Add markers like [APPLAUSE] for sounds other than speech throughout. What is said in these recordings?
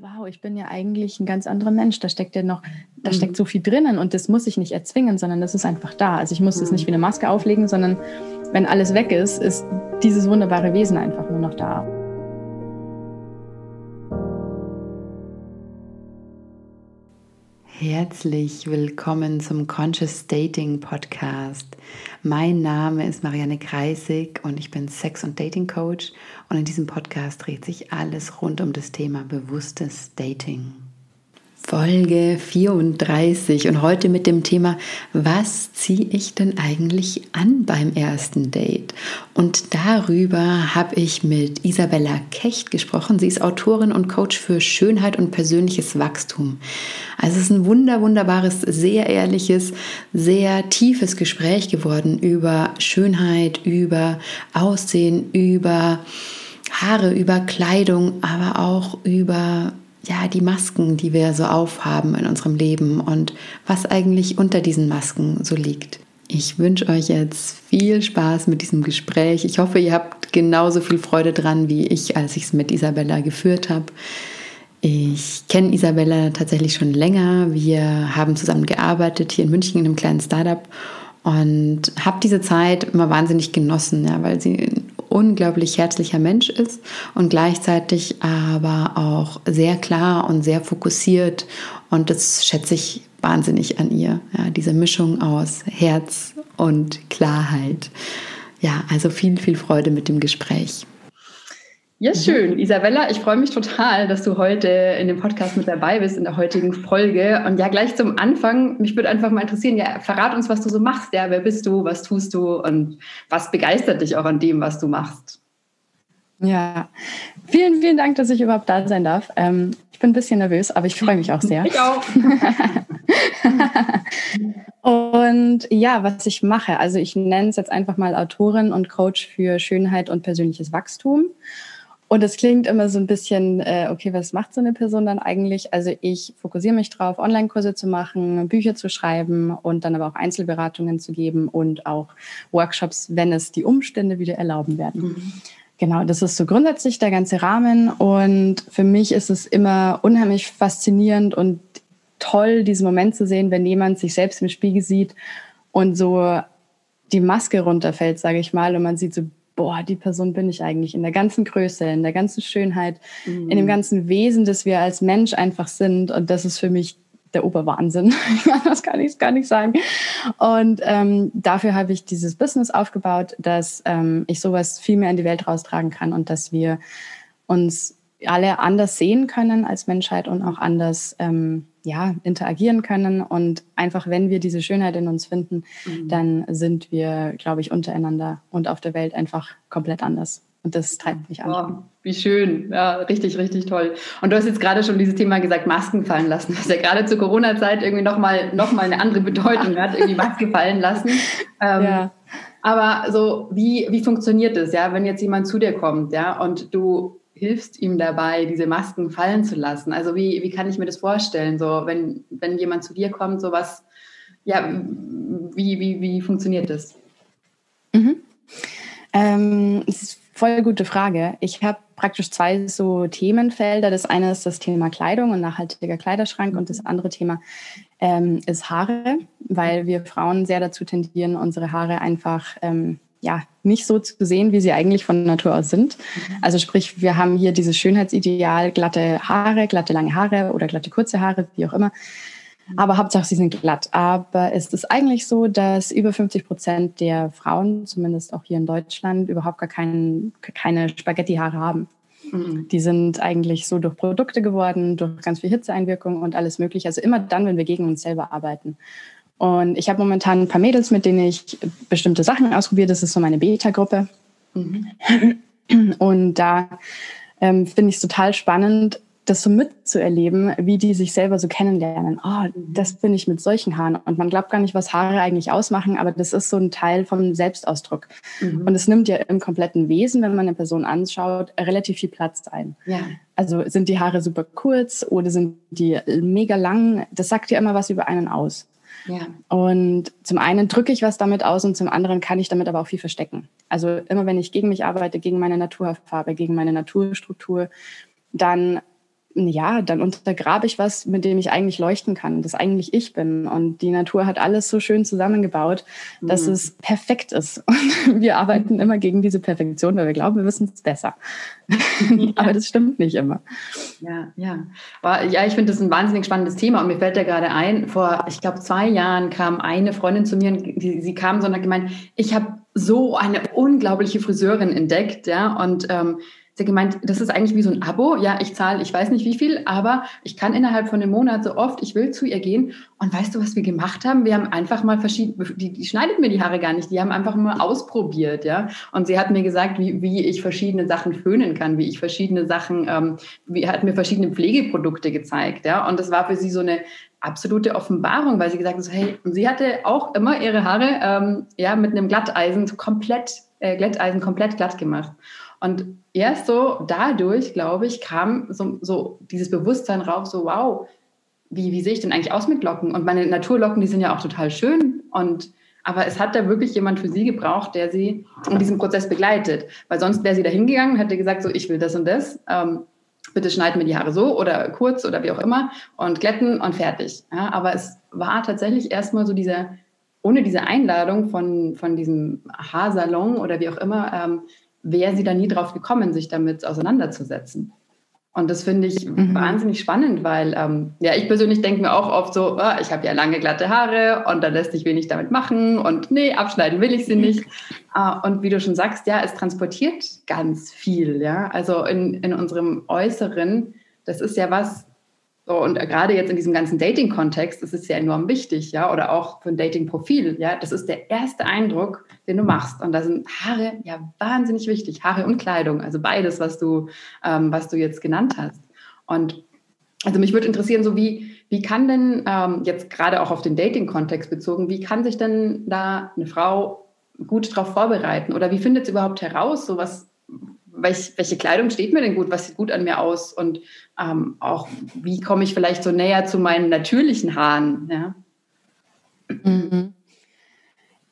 wow, ich bin ja eigentlich ein ganz anderer Mensch. Da steckt ja noch, da mhm. steckt so viel drinnen und das muss ich nicht erzwingen, sondern das ist einfach da. Also ich muss es mhm. nicht wie eine Maske auflegen, sondern wenn alles weg ist, ist dieses wunderbare Wesen einfach nur noch da. Herzlich willkommen zum Conscious Dating Podcast. Mein Name ist Marianne Kreisig und ich bin Sex- und Dating Coach und in diesem Podcast dreht sich alles rund um das Thema bewusstes Dating. Folge 34 und heute mit dem Thema, was ziehe ich denn eigentlich an beim ersten Date? Und darüber habe ich mit Isabella Kecht gesprochen. Sie ist Autorin und Coach für Schönheit und persönliches Wachstum. Also es ist ein wunder, wunderbares, sehr ehrliches, sehr tiefes Gespräch geworden über Schönheit, über Aussehen, über Haare, über Kleidung, aber auch über ja, die Masken, die wir so aufhaben in unserem Leben und was eigentlich unter diesen Masken so liegt. Ich wünsche euch jetzt viel Spaß mit diesem Gespräch. Ich hoffe, ihr habt genauso viel Freude dran wie ich, als ich es mit Isabella geführt habe. Ich kenne Isabella tatsächlich schon länger. Wir haben zusammen gearbeitet hier in München in einem kleinen Startup und habe diese Zeit immer wahnsinnig genossen, ja, weil sie unglaublich herzlicher Mensch ist und gleichzeitig aber auch sehr klar und sehr fokussiert und das schätze ich wahnsinnig an ihr, ja, diese Mischung aus Herz und Klarheit. Ja, also viel, viel Freude mit dem Gespräch. Ja, schön. Isabella, ich freue mich total, dass du heute in dem Podcast mit dabei bist, in der heutigen Folge. Und ja, gleich zum Anfang, mich würde einfach mal interessieren, ja, verrat uns, was du so machst. Ja, wer bist du, was tust du und was begeistert dich auch an dem, was du machst? Ja, vielen, vielen Dank, dass ich überhaupt da sein darf. Ähm, ich bin ein bisschen nervös, aber ich freue mich auch sehr. Ich auch. und ja, was ich mache, also ich nenne es jetzt einfach mal Autorin und Coach für Schönheit und persönliches Wachstum. Und es klingt immer so ein bisschen, äh, okay, was macht so eine Person dann eigentlich? Also ich fokussiere mich drauf, Online-Kurse zu machen, Bücher zu schreiben und dann aber auch Einzelberatungen zu geben und auch Workshops, wenn es die Umstände wieder erlauben werden. Mhm. Genau, das ist so grundsätzlich der ganze Rahmen. Und für mich ist es immer unheimlich faszinierend und toll, diesen Moment zu sehen, wenn jemand sich selbst im Spiegel sieht und so die Maske runterfällt, sage ich mal, und man sieht so boah, die Person bin ich eigentlich in der ganzen Größe, in der ganzen Schönheit, mhm. in dem mhm. ganzen Wesen, das wir als Mensch einfach sind. Und das ist für mich der Oberwahnsinn. [LAUGHS] das kann ich gar nicht sagen. Und ähm, dafür habe ich dieses Business aufgebaut, dass ähm, ich sowas viel mehr in die Welt raustragen kann und dass wir uns alle anders sehen können als Menschheit und auch anders ähm, ja, interagieren können. Und einfach, wenn wir diese Schönheit in uns finden, mhm. dann sind wir, glaube ich, untereinander und auf der Welt einfach komplett anders. Und das treibt mich an. Oh, wie schön. Ja, richtig, richtig toll. Und du hast jetzt gerade schon dieses Thema gesagt, Masken fallen lassen. Was ja gerade zur Corona-Zeit irgendwie nochmal noch mal eine andere Bedeutung hat, irgendwie Maske fallen lassen. Ähm, ja. Aber so, wie, wie funktioniert das, ja, wenn jetzt jemand zu dir kommt, ja, und du hilfst ihm dabei, diese Masken fallen zu lassen? Also wie, wie kann ich mir das vorstellen? So, wenn, wenn jemand zu dir kommt, so was, ja, wie, wie, wie funktioniert das? Mhm. Ähm, das ist voll gute Frage. Ich habe praktisch zwei so Themenfelder. Das eine ist das Thema Kleidung und nachhaltiger Kleiderschrank und das andere Thema ähm, ist Haare, weil wir Frauen sehr dazu tendieren, unsere Haare einfach ähm, ja, nicht so zu sehen, wie sie eigentlich von Natur aus sind. Mhm. Also sprich, wir haben hier dieses Schönheitsideal, glatte Haare, glatte lange Haare oder glatte kurze Haare, wie auch immer. Mhm. Aber Hauptsache, sie sind glatt. Aber es ist eigentlich so, dass über 50 Prozent der Frauen, zumindest auch hier in Deutschland, überhaupt gar kein, keine Spaghetti-Haare haben. Mhm. Die sind eigentlich so durch Produkte geworden, durch ganz viel Hitzeeinwirkung und alles Mögliche. Also immer dann, wenn wir gegen uns selber arbeiten. Und ich habe momentan ein paar Mädels, mit denen ich bestimmte Sachen ausprobiere. Das ist so meine Beta-Gruppe. Mhm. Und da ähm, finde ich es total spannend, das so mitzuerleben, wie die sich selber so kennenlernen. Oh, das bin ich mit solchen Haaren. Und man glaubt gar nicht, was Haare eigentlich ausmachen, aber das ist so ein Teil vom Selbstausdruck. Mhm. Und es nimmt ja im kompletten Wesen, wenn man eine Person anschaut, relativ viel Platz ein. Ja. Also sind die Haare super kurz oder sind die mega lang? Das sagt ja immer was über einen aus. Ja. Und zum einen drücke ich was damit aus und zum anderen kann ich damit aber auch viel verstecken. Also immer wenn ich gegen mich arbeite, gegen meine Naturfarbe, gegen meine Naturstruktur, dann ja, dann untergrabe ich was, mit dem ich eigentlich leuchten kann, das eigentlich ich bin. Und die Natur hat alles so schön zusammengebaut, dass mhm. es perfekt ist. [LAUGHS] Und wir arbeiten immer gegen diese Perfektion, weil wir glauben, wir wissen es besser. Ja. [LAUGHS] Aber das stimmt nicht immer. Ja, ja. Aber ja, ich finde das ein wahnsinnig spannendes Thema. Und mir fällt da gerade ein, vor, ich glaube, zwei Jahren kam eine Freundin zu mir, die, sie kam so und hat gemeint, ich habe so eine unglaubliche Friseurin entdeckt, ja, und ähm, Hat gemeint, das ist eigentlich wie so ein Abo. Ja, ich zahle, ich weiß nicht wie viel, aber ich kann innerhalb von einem Monat so oft ich will zu ihr gehen. Und weißt du, was wir gemacht haben? Wir haben einfach mal verschiedene, die, die schneidet mir die Haare gar nicht, die haben einfach mal ausprobiert, ja. Und sie hat mir gesagt, wie, wie ich verschiedene Sachen föhnen kann, wie ich verschiedene Sachen, ähm, wie hat mir verschiedene Pflegeprodukte gezeigt, ja. Und das war für sie so eine absolute Offenbarung, weil sie gesagt hat, so, hey, sie hatte auch immer ihre Haare ähm, ja mit einem Glatteisen komplett, äh, Glätteisen komplett glatt gemacht. Und erst so dadurch, glaube ich, kam so, so dieses Bewusstsein rauf, so wow, wie, wie sehe ich denn eigentlich aus mit Locken? Und meine Naturlocken, die sind ja auch total schön. Und aber es hat da wirklich jemand für sie gebraucht, der sie in diesem Prozess begleitet. Weil sonst wäre sie da hingegangen und hätte gesagt, so ich will das und das. Ähm, bitte schneid mir die Haare so oder kurz oder wie auch immer und glätten und fertig. Ja, aber es war tatsächlich erstmal so dieser, ohne diese Einladung von, von diesem Haarsalon oder wie auch immer, ähm, wäre sie da nie drauf gekommen, sich damit auseinanderzusetzen. Und das finde ich mhm. wahnsinnig spannend, weil ähm, ja, ich persönlich denke mir auch oft so, oh, ich habe ja lange glatte Haare und da lässt sich wenig damit machen und nee, abschneiden will ich sie nicht. uh, und wie du schon sagst, ja, es transportiert ganz viel, ja. Also in, in unserem Äußeren, das ist ja was, so, und gerade jetzt in diesem ganzen Dating-Kontext ist es ja enorm wichtig, ja, oder auch für ein Dating-Profil, ja. Das ist der erste Eindruck, den du machst. Und da sind Haare ja wahnsinnig wichtig. Haare und Kleidung, also beides, was du, ähm, was du jetzt genannt hast. Und also mich würde interessieren, so wie, wie kann denn ähm, jetzt gerade auch auf den Dating-Kontext bezogen, wie kann sich denn da eine Frau gut darauf vorbereiten? Oder wie findet sie überhaupt heraus, so was, welch, welche Kleidung steht mir denn gut, was sieht gut an mir aus und ähm, auch wie komme ich vielleicht so näher zu meinen natürlichen Haaren? Ja? Mhm.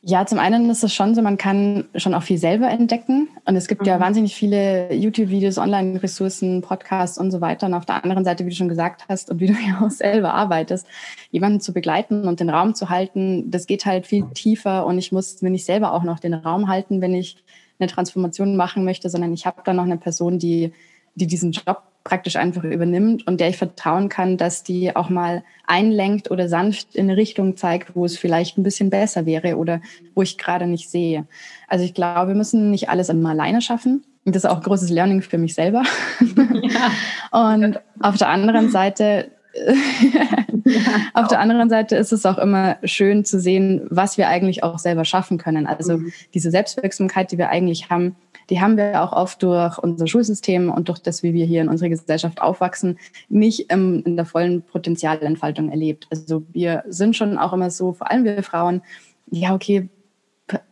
Ja, zum einen ist es schon so, man kann schon auch viel selber entdecken. Und es gibt mhm. ja wahnsinnig viele YouTube-Videos, Online-Ressourcen, Podcasts und so weiter. Und auf der anderen Seite, wie du schon gesagt hast und wie du [LAUGHS] ja auch selber arbeitest, jemanden zu begleiten und den Raum zu halten, das geht halt viel tiefer. Und ich muss mir nicht selber auch noch den Raum halten, wenn ich eine Transformation machen möchte, sondern ich habe da noch eine Person, die, die diesen Job praktisch einfach übernimmt und der ich vertrauen kann, dass die auch mal einlenkt oder sanft in eine Richtung zeigt, wo es vielleicht ein bisschen besser wäre oder wo ich gerade nicht sehe. Also ich glaube, wir müssen nicht alles immer alleine schaffen. Und das ist auch großes Learning für mich selber. [LAUGHS] Ja. und auf der anderen Seite [LAUGHS] Auf der anderen Seite ist es auch immer schön zu sehen, was wir eigentlich auch selber schaffen können. Also mhm. diese Selbstwirksamkeit, die wir eigentlich haben, die haben wir auch oft durch unser Schulsystem und durch das, wie wir hier in unserer Gesellschaft aufwachsen, nicht im, in der vollen Potenzialentfaltung erlebt. Also wir sind schon auch immer so, vor allem wir Frauen, ja, okay,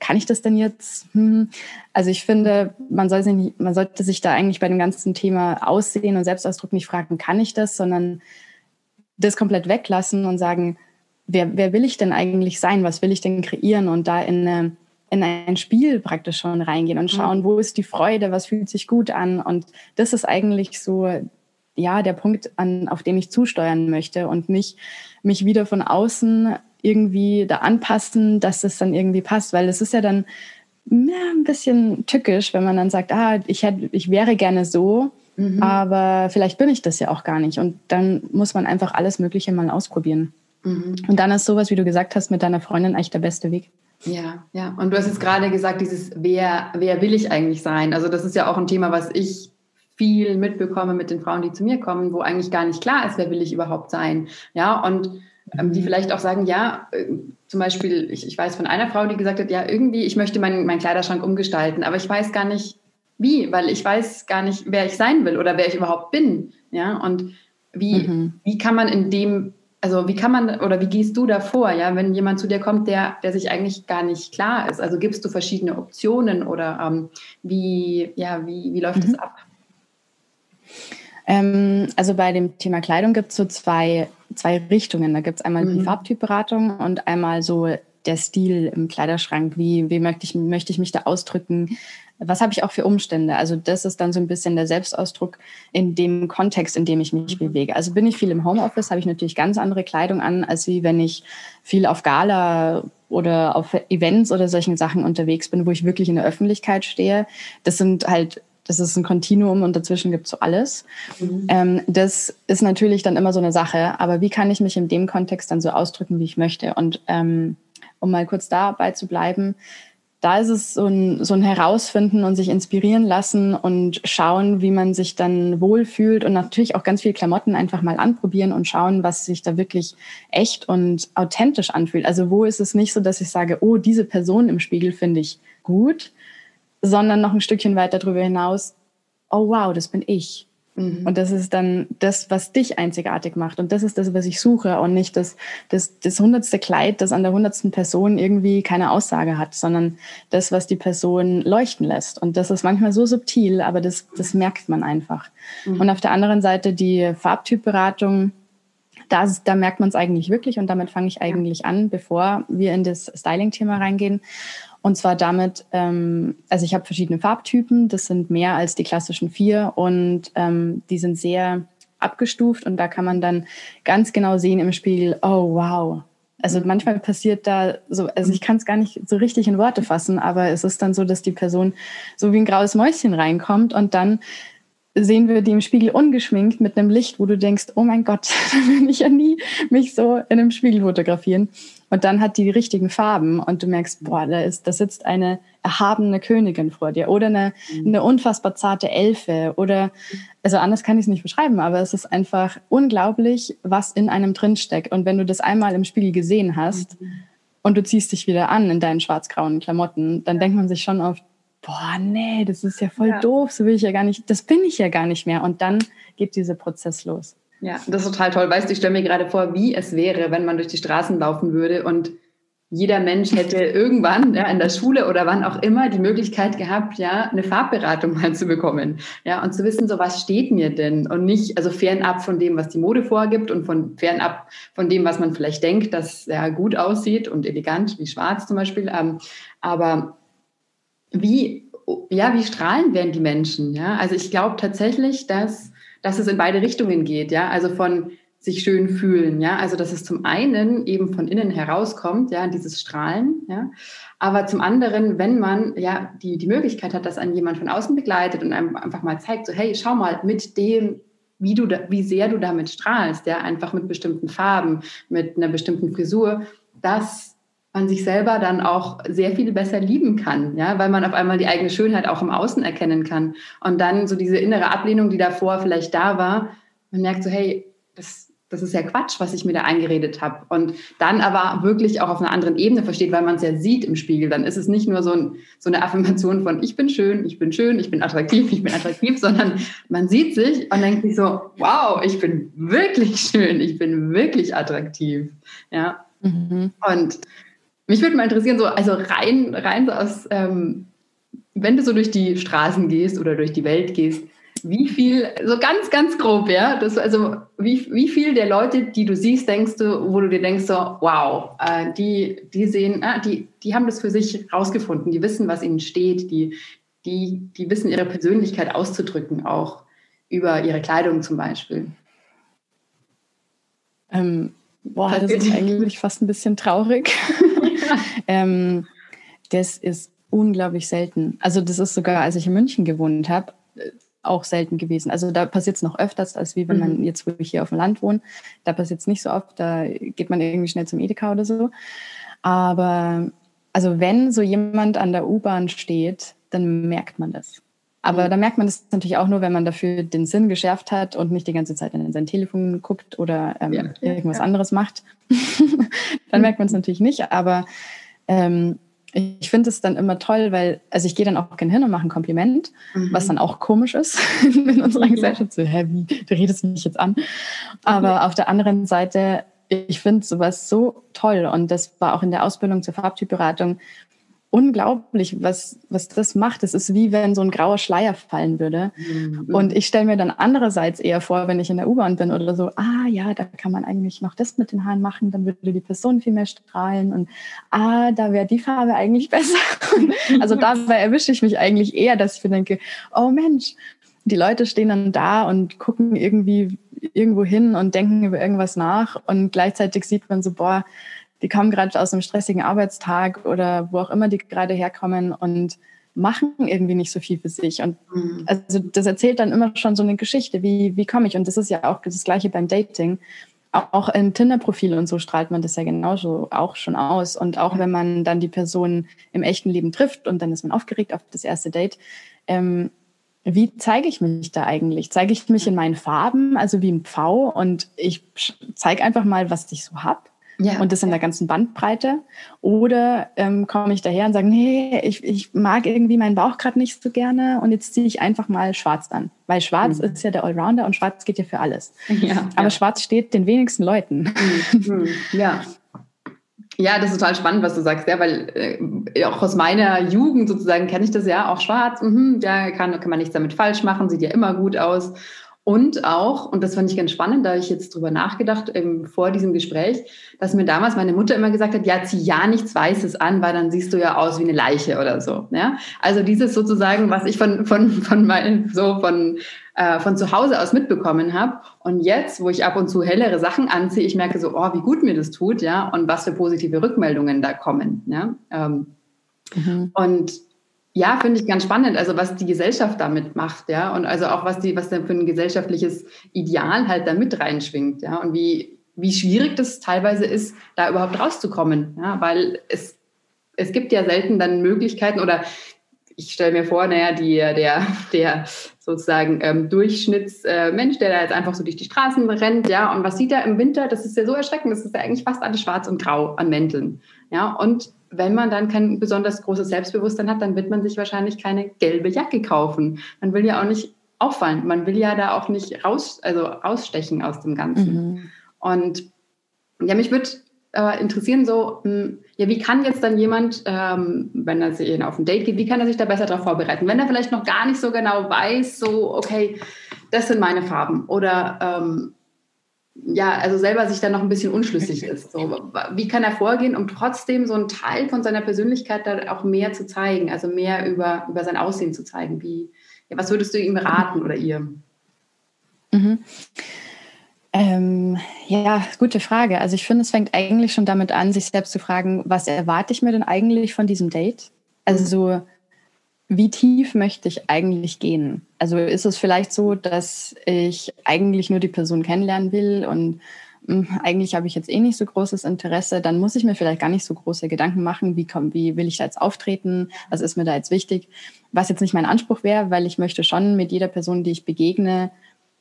kann ich das denn jetzt? Hm. Also ich finde, man, soll sich man sollte sich da eigentlich bei dem ganzen Thema Aussehen und Selbstausdruck nicht fragen, kann ich das, sondern das komplett weglassen und sagen, wer, wer will ich denn eigentlich sein? Was will ich denn kreieren? Und da in, eine, in ein Spiel praktisch schon reingehen und schauen, wo ist die Freude? Was fühlt sich gut an? Und das ist eigentlich so, ja, der Punkt, an, auf den ich zusteuern möchte und nicht mich wieder von außen irgendwie da anpassen, dass das dann irgendwie passt, weil es ist ja dann ja, ein bisschen tückisch, wenn man dann sagt, ah, ich, hätte, ich wäre gerne so, Mhm. Aber vielleicht bin ich das ja auch gar nicht. Und dann muss man einfach alles Mögliche mal ausprobieren. Mhm. Und dann ist sowas, wie du gesagt hast, mit deiner Freundin eigentlich der beste Weg. Ja, ja. Und du hast jetzt gerade gesagt, dieses, wer, wer will ich eigentlich sein? Also das ist ja auch ein Thema, was ich viel mitbekomme mit den Frauen, die zu mir kommen, wo eigentlich gar nicht klar ist, wer will ich überhaupt sein. Ja, und ähm, die mhm. vielleicht auch sagen, ja, äh, zum Beispiel, ich, ich weiß von einer Frau, die gesagt hat, ja, irgendwie, ich möchte meinen, meinen Kleiderschrank umgestalten, aber ich weiß gar nicht, wie, weil ich weiß gar nicht, wer ich sein will oder wer ich überhaupt bin. Ja, und wie, mhm. wie kann man in dem, also wie kann man oder wie gehst du da vor, ja, wenn jemand zu dir kommt, der, der sich eigentlich gar nicht klar ist? Also gibst du verschiedene Optionen oder ähm, wie, ja, wie, wie läuft mhm. das ab? Ähm, also bei dem Thema Kleidung gibt es so zwei, zwei Richtungen. Da gibt es einmal mhm. die Farbtypberatung und einmal so der Stil im Kleiderschrank, wie, wie möchte, ich, möchte ich mich da ausdrücken, was habe ich auch für Umstände? Also das ist dann so ein bisschen der Selbstausdruck in dem Kontext, in dem ich mich mhm. bewege. Also bin ich viel im Homeoffice, habe ich natürlich ganz andere Kleidung an, als wie wenn ich viel auf Gala oder auf Events oder solchen Sachen unterwegs bin, wo ich wirklich in der Öffentlichkeit stehe. Das sind halt das ist ein Kontinuum und dazwischen gibt es so alles. Mhm. Ähm, das ist natürlich dann immer so eine Sache, aber wie kann ich mich in dem Kontext dann so ausdrücken, wie ich möchte? Und ähm, um mal kurz dabei zu bleiben, da ist es so ein, so ein Herausfinden und sich inspirieren lassen und schauen, wie man sich dann wohlfühlt und natürlich auch ganz viel Klamotten einfach mal anprobieren und schauen, was sich da wirklich echt und authentisch anfühlt. Also wo ist es nicht so, dass ich sage, oh, diese Person im Spiegel finde ich gut, sondern noch ein Stückchen weiter darüber hinaus, oh wow, das bin ich. Mhm. Und das ist dann das, was dich einzigartig macht. Und das ist das, was ich suche und nicht das, das, das hundertste Kleid, das an der hundertsten Person irgendwie keine Aussage hat, sondern das, was die Person leuchten lässt. Und das ist manchmal so subtil, aber das, das merkt man einfach. Mhm. Und auf der anderen Seite die Farbtypberatung, da, da merkt man es eigentlich wirklich und damit fange ich eigentlich an, bevor wir in das Styling-Thema reingehen. Und zwar damit, ähm, also ich habe verschiedene Farbtypen, das sind mehr als die klassischen vier und ähm, die sind sehr abgestuft und da kann man dann ganz genau sehen im Spiegel, oh wow. Also mhm. manchmal passiert da so, also ich kann es gar nicht so richtig in Worte fassen, aber es ist dann so, dass die Person so wie ein graues Mäuschen reinkommt und dann sehen wir die im Spiegel ungeschminkt mit einem Licht, wo du denkst, oh mein Gott, [LAUGHS] da will ich ja nie mich so in einem Spiegel fotografieren. Und dann hat die die richtigen Farben und du merkst, boah, da ist, da sitzt eine erhabene Königin vor dir oder eine, mhm. eine unfassbar zarte Elfe oder, also anders kann ich es nicht beschreiben, aber es ist einfach unglaublich, was in einem drinsteckt. Und wenn du das einmal im Spiegel gesehen hast mhm. und du ziehst dich wieder an in deinen schwarz-grauen Klamotten, dann denkt man sich schon oft, boah, nee, das ist ja voll ja. doof, so will ich ja gar nicht, das bin ich ja gar nicht mehr. Und dann geht dieser Prozess los. Ja, das ist total toll. Weißt du, ich stelle mir gerade vor, wie es wäre, wenn man durch die Straßen laufen würde und jeder Mensch hätte [LAUGHS] irgendwann ja, in der Schule oder wann auch immer die Möglichkeit gehabt, ja, eine Farbberatung mal zu bekommen. Ja, und zu wissen, so was steht mir denn? Und nicht, also fernab von dem, was die Mode vorgibt und von fernab von dem, was man vielleicht denkt, dass ja gut aussieht und elegant, wie schwarz zum Beispiel. Ähm, aber wie, ja, wie strahlend werden die Menschen? Ja, also ich glaube tatsächlich, dass dass es in beide Richtungen geht, ja, also von sich schön fühlen, ja, also dass es zum einen eben von innen herauskommt, ja, dieses Strahlen, ja, aber zum anderen, wenn man ja die, die Möglichkeit hat, dass einen jemand von außen begleitet und einem einfach mal zeigt, so hey, schau mal mit dem, wie du, da, wie sehr du damit strahlst, ja, einfach mit bestimmten Farben, mit einer bestimmten Frisur, dass man sich selber dann auch sehr viel besser lieben kann, ja, weil man auf einmal die eigene Schönheit auch im Außen erkennen kann. Und dann so diese innere Ablehnung, die davor vielleicht da war, man merkt so, hey, das, das ist ja Quatsch, was ich mir da eingeredet habe. Und dann aber wirklich auch auf einer anderen Ebene versteht, weil man es ja sieht im Spiegel. Dann ist es nicht nur so, ein, so eine Affirmation von ich bin schön, ich bin schön, ich bin attraktiv, ich bin attraktiv, [LAUGHS] sondern man sieht sich und denkt sich so, wow, ich bin wirklich schön, ich bin wirklich attraktiv. Ja. Mhm. Und mich würde mal interessieren, so, also rein, rein so aus, ähm, wenn du so durch die Straßen gehst oder durch die Welt gehst, wie viel, so ganz, ganz grob, ja, das, also wie, wie viel der Leute, die du siehst, denkst du, wo du dir denkst, so, wow, äh, die, die sehen, äh, die, die haben das für sich rausgefunden, die wissen, was ihnen steht, die, die, die wissen, ihre Persönlichkeit auszudrücken, auch über ihre Kleidung zum Beispiel. Ähm, boah, das ist eigentlich fast ein bisschen traurig. [LAUGHS] [LAUGHS] ähm, das ist unglaublich selten. Also das ist sogar, als ich in München gewohnt habe, äh, auch selten gewesen. Also da passiert es noch öfters, als wie wenn man mhm. jetzt, wo ich hier auf dem Land wohne, da passiert es nicht so oft, da geht man irgendwie schnell zum Edeka oder so. Aber also wenn so jemand an der U-Bahn steht, dann merkt man das. Aber mhm. da merkt man das natürlich auch nur, wenn man dafür den Sinn geschärft hat und nicht die ganze Zeit in sein Telefon guckt oder ähm, ja, irgendwas ja. anderes macht. [LAUGHS] dann merkt man es natürlich nicht. Aber ähm, ich finde es dann immer toll, weil, also ich gehe dann auch gerne hin und mache ein Kompliment, mhm. was dann auch komisch ist [LAUGHS] in unserer Gesellschaft. So, hä, wie, du redest mich jetzt an. Aber mhm. auf der anderen Seite, ich finde sowas so toll und das war auch in der Ausbildung zur Farbtypberatung unglaublich, was, was das macht. Es ist wie wenn so ein grauer Schleier fallen würde. Mhm. Und ich stelle mir dann andererseits eher vor, wenn ich in der U-Bahn bin oder so, ah ja, da kann man eigentlich noch das mit den Haaren machen, dann würde die Person viel mehr strahlen und ah, da wäre die Farbe eigentlich [LAUGHS] besser. also dabei [LAUGHS] erwische ich mich eigentlich eher, dass ich mir denke, oh Mensch, die Leute stehen dann da und gucken irgendwie irgendwo hin und denken über irgendwas nach und gleichzeitig sieht man so, boah, die kommen gerade aus einem stressigen Arbeitstag oder wo auch immer die gerade herkommen und machen irgendwie nicht so viel für sich. Und mhm. also das erzählt dann immer schon so eine Geschichte, wie, wie komme ich? Und das ist ja auch das Gleiche beim Dating. Auch, auch im Tinder-Profil und so strahlt man das ja genauso auch schon aus. Und auch wenn man dann die Person im echten Leben trifft und dann ist man aufgeregt auf das erste Date, ähm, wie zeige ich mich da eigentlich? Zeige ich mich in meinen Farben, also wie ein Pfau und ich zeige einfach mal, was ich so hab? Ja, und das in ja. der ganzen Bandbreite. Oder ähm, komme ich daher und sage, nee, ich, ich mag irgendwie meinen Bauch gerade nicht so gerne und jetzt ziehe ich einfach mal schwarz an. Weil schwarz mhm. ist ja der Allrounder und schwarz geht ja für alles. Ja, Aber schwarz steht den wenigsten Leuten. Mhm. Ja. Ja, das ist total spannend, was du sagst, ja, weil äh, auch aus meiner Jugend sozusagen kenne ich das ja auch schwarz. Mhm, ja, kann, kann man nichts damit falsch machen, sieht ja immer gut aus. Und auch, und das fand ich ganz spannend, da habe ich jetzt drüber nachgedacht, ähm, vor diesem Gespräch, dass mir damals meine Mutter immer gesagt hat, ja, zieh ja nichts Weißes an, weil dann siehst du ja aus wie eine Leiche oder so. Ja? Also dieses sozusagen, was ich von, von, von, mein, so von, äh, von zu Hause aus mitbekommen habe. Und jetzt, wo ich ab und zu hellere Sachen anziehe, ich merke so, oh, wie gut mir das tut, ja, und was für positive Rückmeldungen da kommen. Ja? Ähm, mhm. Und ja, finde ich ganz spannend, also was die Gesellschaft damit macht, ja, und also auch was die, was da für ein gesellschaftliches Ideal halt da mit reinschwingt, ja, und wie, wie schwierig das teilweise ist, da überhaupt rauszukommen, ja, weil es, es gibt ja selten dann Möglichkeiten oder ich stelle mir vor, naja, die, der, der sozusagen ähm, Durchschnittsmensch, äh, der da jetzt einfach so durch die Straßen rennt, ja, und was sieht er im Winter? Das ist ja so erschreckend, das ist ja eigentlich fast alles schwarz und grau an Mänteln, ja, und wenn man dann kein besonders großes Selbstbewusstsein hat, dann wird man sich wahrscheinlich keine gelbe Jacke kaufen. Man will ja auch nicht auffallen. Man will ja da auch nicht raus, also rausstechen aus dem Ganzen. Mhm. Und ja, mich würde äh, interessieren, so, mh, hm, ja, wie kann jetzt dann jemand, ähm, wenn er sich auf ein Date geht, wie kann er sich da besser darauf vorbereiten? Wenn er vielleicht noch gar nicht so genau weiß, so, okay, das sind meine Farben. Oder ähm, ja, also selber sich dann noch ein bisschen unschlüssig [LAUGHS] ist. So, wie kann er vorgehen, um trotzdem so einen Teil von seiner Persönlichkeit da auch mehr zu zeigen, also mehr über, über sein Aussehen zu zeigen? Wie, ja, was würdest du ihm raten oder ihr? Mhm. Ähm, ja, gute Frage. Also ich finde, es fängt eigentlich schon damit an, sich selbst zu fragen, was erwarte ich mir denn eigentlich von diesem Date? Also so, wie tief möchte ich eigentlich gehen? Also ist es vielleicht so, dass ich eigentlich nur die Person kennenlernen will und hm, eigentlich habe ich jetzt eh nicht so großes Interesse, dann muss ich mir vielleicht gar nicht so große Gedanken machen, wie, komm, wie will ich da jetzt auftreten, was ist mir da jetzt wichtig, was jetzt nicht mein Anspruch wäre, weil ich möchte schon mit jeder Person, die ich begegne,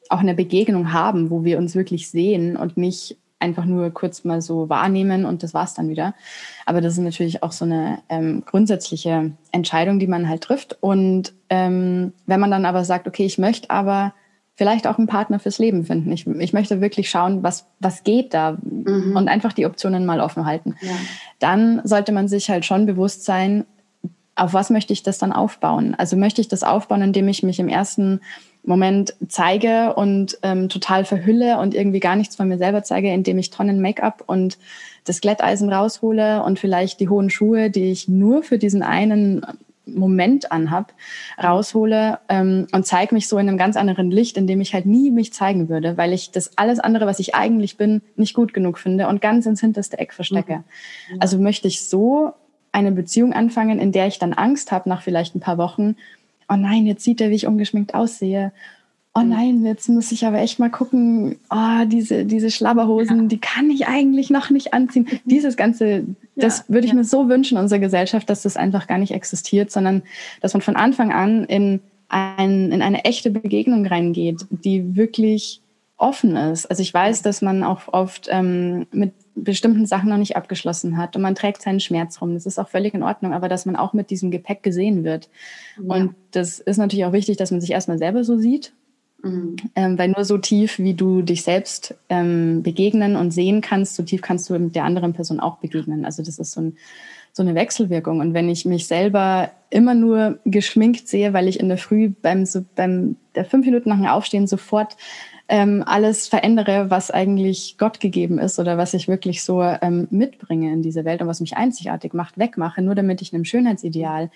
auch eine Begegnung haben, wo wir uns wirklich sehen und nicht einfach nur kurz mal so wahrnehmen und das war's dann wieder. Aber das ist natürlich auch so eine ähm, grundsätzliche Entscheidung, die man halt trifft. Und ähm, wenn man dann aber sagt, okay, ich möchte aber vielleicht auch einen Partner fürs Leben finden. Ich, ich möchte wirklich schauen, was, was geht da mhm. und einfach die Optionen mal offen halten. Ja. Dann sollte man sich halt schon bewusst sein, auf was möchte ich das dann aufbauen? Also möchte ich das aufbauen, indem ich mich im ersten Moment zeige und ähm, total verhülle und irgendwie gar nichts von mir selber zeige, indem ich Tonnen Make-up und das Glätteisen raushole und vielleicht die hohen Schuhe, die ich nur für diesen einen Moment anhab, raushole ähm, und zeige mich so in einem ganz anderen Licht, in dem ich halt nie mich zeigen würde, weil ich das alles andere, was ich eigentlich bin, nicht gut genug finde und ganz ins hinterste Eck verstecke. Mhm. Also möchte ich so eine Beziehung anfangen, in der ich dann Angst habe nach vielleicht ein paar Wochen, oh nein, jetzt sieht er, wie ich ungeschminkt aussehe. Oh nein, jetzt muss ich aber echt mal gucken, oh, diese, diese Schlabberhosen, ja. die kann ich eigentlich noch nicht anziehen. Mhm. Dieses Ganze, das ja, würde ich ja. mir so wünschen, unserer Gesellschaft, dass das einfach gar nicht existiert, sondern dass man von Anfang an in, ein, in eine echte Begegnung reingeht, die wirklich offen ist. Also ich weiß, dass man auch oft ähm, mit bestimmten Sachen noch nicht abgeschlossen hat und man trägt seinen Schmerz rum. Das ist auch völlig in Ordnung, aber dass man auch mit diesem Gepäck gesehen wird. Ja. Und das ist natürlich auch wichtig, dass man sich erstmal selber so sieht. Mhm. Ähm, weil nur so tief, wie du dich selbst ähm, begegnen und sehen kannst, so tief kannst du mit der anderen Person auch begegnen. Also das ist so ein, so eine Wechselwirkung. Und wenn ich mich selber immer nur geschminkt sehe, weil ich in der Früh beim, so beim der fünf Minuten nach dem Aufstehen sofort ähm, alles verändere, was eigentlich Gott gegeben ist oder was ich wirklich so ähm, mitbringe in diese Welt und was mich einzigartig macht, wegmache, nur damit ich einem Schönheitsideal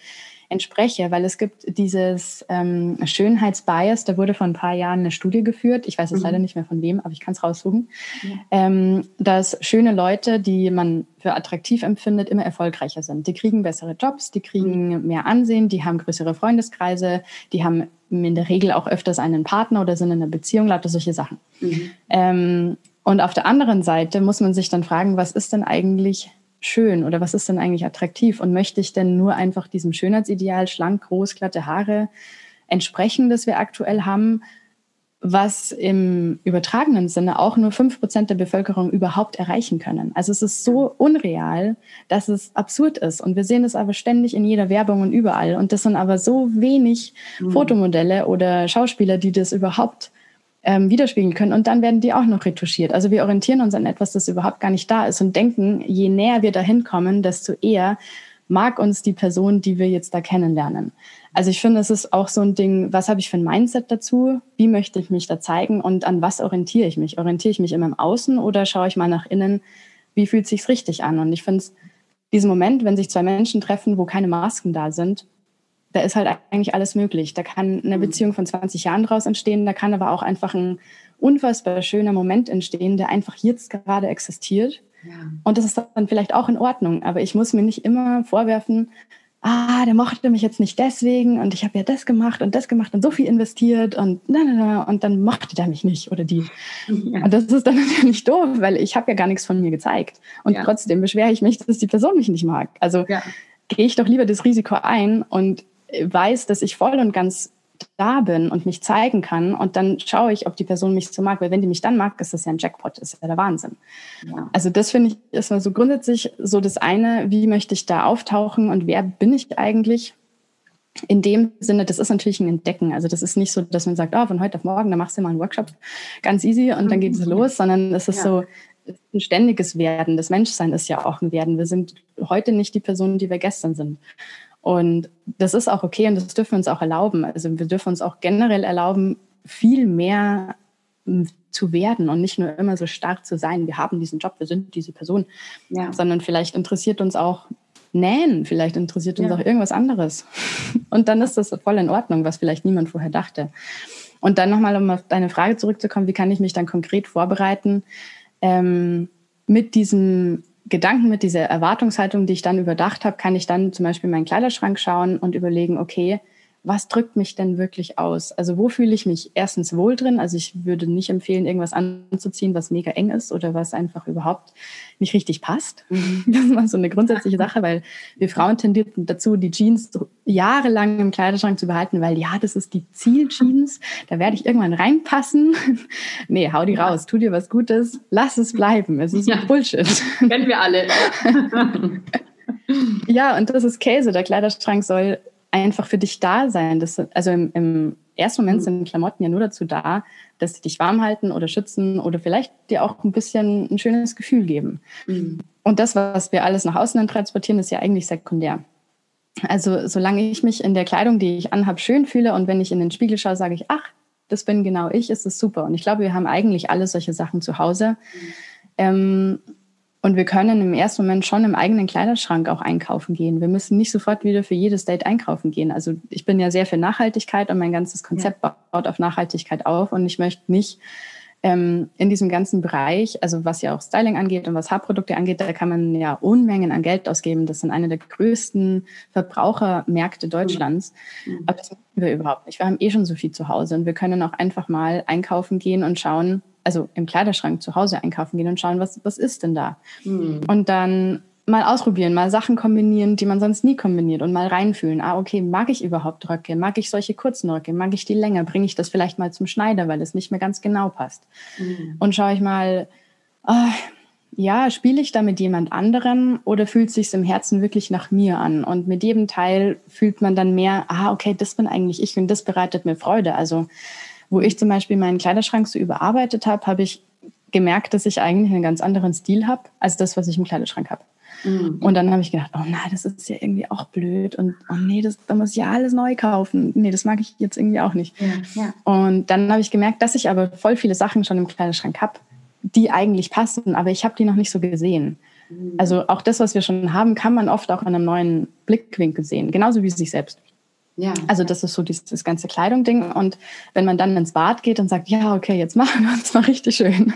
entspreche, weil es gibt dieses ähm, Schönheitsbias, da wurde vor ein paar Jahren eine Studie geführt, ich weiß es mhm. leider nicht mehr von wem, aber ich kann es raussuchen, ja. ähm, dass schöne Leute, die man für attraktiv empfindet, immer erfolgreicher sind. Die kriegen bessere Jobs, die kriegen mhm. mehr Ansehen, die haben größere Freundeskreise, die haben in der Regel auch öfters einen Partner oder sind in einer Beziehung, lauter solche Sachen. Mhm. Ähm, und auf der anderen Seite muss man sich dann fragen, was ist denn eigentlich schön oder was ist denn eigentlich attraktiv und möchte ich denn nur einfach diesem Schönheitsideal schlank, groß, glatte Haare entsprechen, das wir aktuell haben, was im übertragenen Sinne auch nur fünf Prozent der Bevölkerung überhaupt erreichen können. Also es ist so unreal, dass es absurd ist. Und wir sehen es aber ständig in jeder Werbung und überall. Und das sind aber so wenig mhm. Fotomodelle oder Schauspieler, die das überhaupt ähm, widerspiegeln können. Und dann werden die auch noch retuschiert. Also wir orientieren uns an etwas, das überhaupt gar nicht da ist und denken, je näher wir dahin kommen, desto eher mag uns die Person, die wir jetzt da kennenlernen. Also ich finde, es ist auch so ein Ding, was habe ich für ein Mindset dazu? Wie möchte ich mich da zeigen und an was orientiere ich mich? Orientiere ich mich immer im Außen oder schaue ich mal nach innen, wie fühlt sich's richtig an? Und ich finde es, diesen Moment, wenn sich zwei Menschen treffen, wo keine Masken da sind, da ist halt eigentlich alles möglich. Da kann eine mhm. Beziehung von 20 Jahren draus entstehen, da kann aber auch einfach ein unfassbar schöner Moment entstehen, der einfach jetzt gerade existiert. Ja. Und das ist dann vielleicht auch in Ordnung, aber ich muss mir nicht immer vorwerfen, ah, der mochte mich jetzt nicht deswegen und ich habe ja das gemacht und das gemacht und so viel investiert und na, na, na, und dann mochte der mich nicht oder die. [LAUGHS] Ja. Und das ist dann [LAUGHS] natürlich doof, weil ich habe ja gar nichts von mir gezeigt und ja. trotzdem beschwere ich mich, dass die Person mich nicht mag. Also gehe ich doch lieber das Risiko ein und weiß, dass ich voll und ganz da bin und mich zeigen kann und dann schaue ich, ob die Person mich so mag, weil wenn die mich dann mag, ist das ja ein Jackpot, ist ja der Wahnsinn. Ja. Also das finde ich ist mal so grundsätzlich so das eine, wie möchte ich da auftauchen und wer bin ich eigentlich? In dem Sinne, das ist natürlich ein Entdecken. Also das ist nicht so, dass man sagt, oh, von heute auf morgen, da machst du mal einen Workshop, ganz easy und dann geht es mhm. los, sondern es ist ja. so ein ständiges Werden. Das Menschsein ist ja auch ein Werden. Wir sind heute nicht die Person, die wir gestern sind. Und das ist auch okay und das dürfen wir uns auch erlauben. Also wir dürfen uns auch generell erlauben, viel mehr hm, zu werden und nicht nur immer so stark zu sein. Wir haben diesen Job, wir sind diese Person, ja. sondern vielleicht interessiert uns auch Nähen, vielleicht interessiert uns ja. auch irgendwas anderes. [LAUGHS] Und dann ist das voll in Ordnung, was vielleicht niemand vorher dachte. Und dann nochmal, um auf deine Frage zurückzukommen, wie kann ich mich dann konkret vorbereiten ähm, mit diesem Gedanken, mit dieser Erwartungshaltung, die ich dann überdacht habe, kann ich dann zum Beispiel in meinen Kleiderschrank schauen und überlegen, okay, was drückt mich denn wirklich aus? Also wo fühle ich mich erstens wohl drin? Also ich würde nicht empfehlen, irgendwas anzuziehen, was mega eng ist oder was einfach überhaupt nicht richtig passt. Mhm. [LAUGHS] Das ist mal so eine grundsätzliche Sache, weil wir Frauen tendierten dazu, die Jeans jahrelang im Kleiderschrank zu behalten, weil ja, das ist die Zieljeans, da werde ich irgendwann reinpassen. [LAUGHS] nee, hau die ja. raus, tu dir was Gutes, lass es bleiben. Es ist ja. Bullshit. Kennen wir alle. [LAUGHS] ja, und das ist Käse. Der Kleiderschrank soll einfach für dich da sein. Das, also im, im ersten Moment mhm. sind Klamotten ja nur dazu da, dass sie dich warm halten oder schützen oder vielleicht dir auch ein bisschen ein schönes Gefühl geben. Mhm. Und das, was wir alles nach außen transportieren, ist ja eigentlich sekundär. Also solange ich mich in der Kleidung, die ich anhabe, schön fühle und wenn ich in den Spiegel schaue, sage ich, ach, das bin genau ich, ist es super. Und ich glaube, wir haben eigentlich alle solche Sachen zu Hause. Mhm. Ähm, und wir können im ersten Moment schon im eigenen Kleiderschrank auch einkaufen gehen. Wir müssen nicht sofort wieder für jedes Date einkaufen gehen. Also ich bin ja sehr für Nachhaltigkeit und mein ganzes Konzept ja. baut auf Nachhaltigkeit auf. Und ich möchte nicht ähm, in diesem ganzen Bereich, also was ja auch Styling angeht und was Haarprodukte angeht, da kann man ja Unmengen an Geld ausgeben. Das sind eine der größten Verbrauchermärkte Deutschlands. Mhm. Aber das machen wir überhaupt nicht. Wir haben eh schon so viel zu Hause und wir können auch einfach mal einkaufen gehen und schauen, also im Kleiderschrank zu Hause einkaufen gehen und schauen, was, was ist denn da? Mhm. Und dann mal ausprobieren, mal Sachen kombinieren, die man sonst nie kombiniert und mal reinfühlen. Ah, okay, mag ich überhaupt Röcke? Mag ich solche kurzen Röcke? Mag ich die länger? Bringe ich das vielleicht mal zum Schneider, weil es nicht mehr ganz genau passt? Mhm. Und schaue ich mal, oh, ja, spiele ich da mit jemand anderem oder fühlt sich im Herzen wirklich nach mir an? Und mit jedem Teil fühlt man dann mehr, ah, okay, das bin eigentlich ich und das bereitet mir Freude. Also wo ich zum Beispiel meinen Kleiderschrank so überarbeitet habe, habe ich gemerkt, dass ich eigentlich einen ganz anderen Stil habe als das, was ich im Kleiderschrank habe. Mhm. Und dann habe ich gedacht, oh nein, das ist ja irgendwie auch blöd und oh nee, das, da muss ich ja alles neu kaufen. Nee, das mag ich jetzt irgendwie auch nicht. Ja, ja. Und dann habe ich gemerkt, dass ich aber voll viele Sachen schon im Kleiderschrank habe, die eigentlich passen, aber ich habe die noch nicht so gesehen. Mhm. Also auch das, was wir schon haben, kann man oft auch in einem neuen Blickwinkel sehen, genauso wie sich selbst. Ja. Also das ist so dieses, das ganze Kleidung-Ding. Und wenn man dann ins Bad geht und sagt, ja, okay, jetzt machen wir uns mal richtig schön.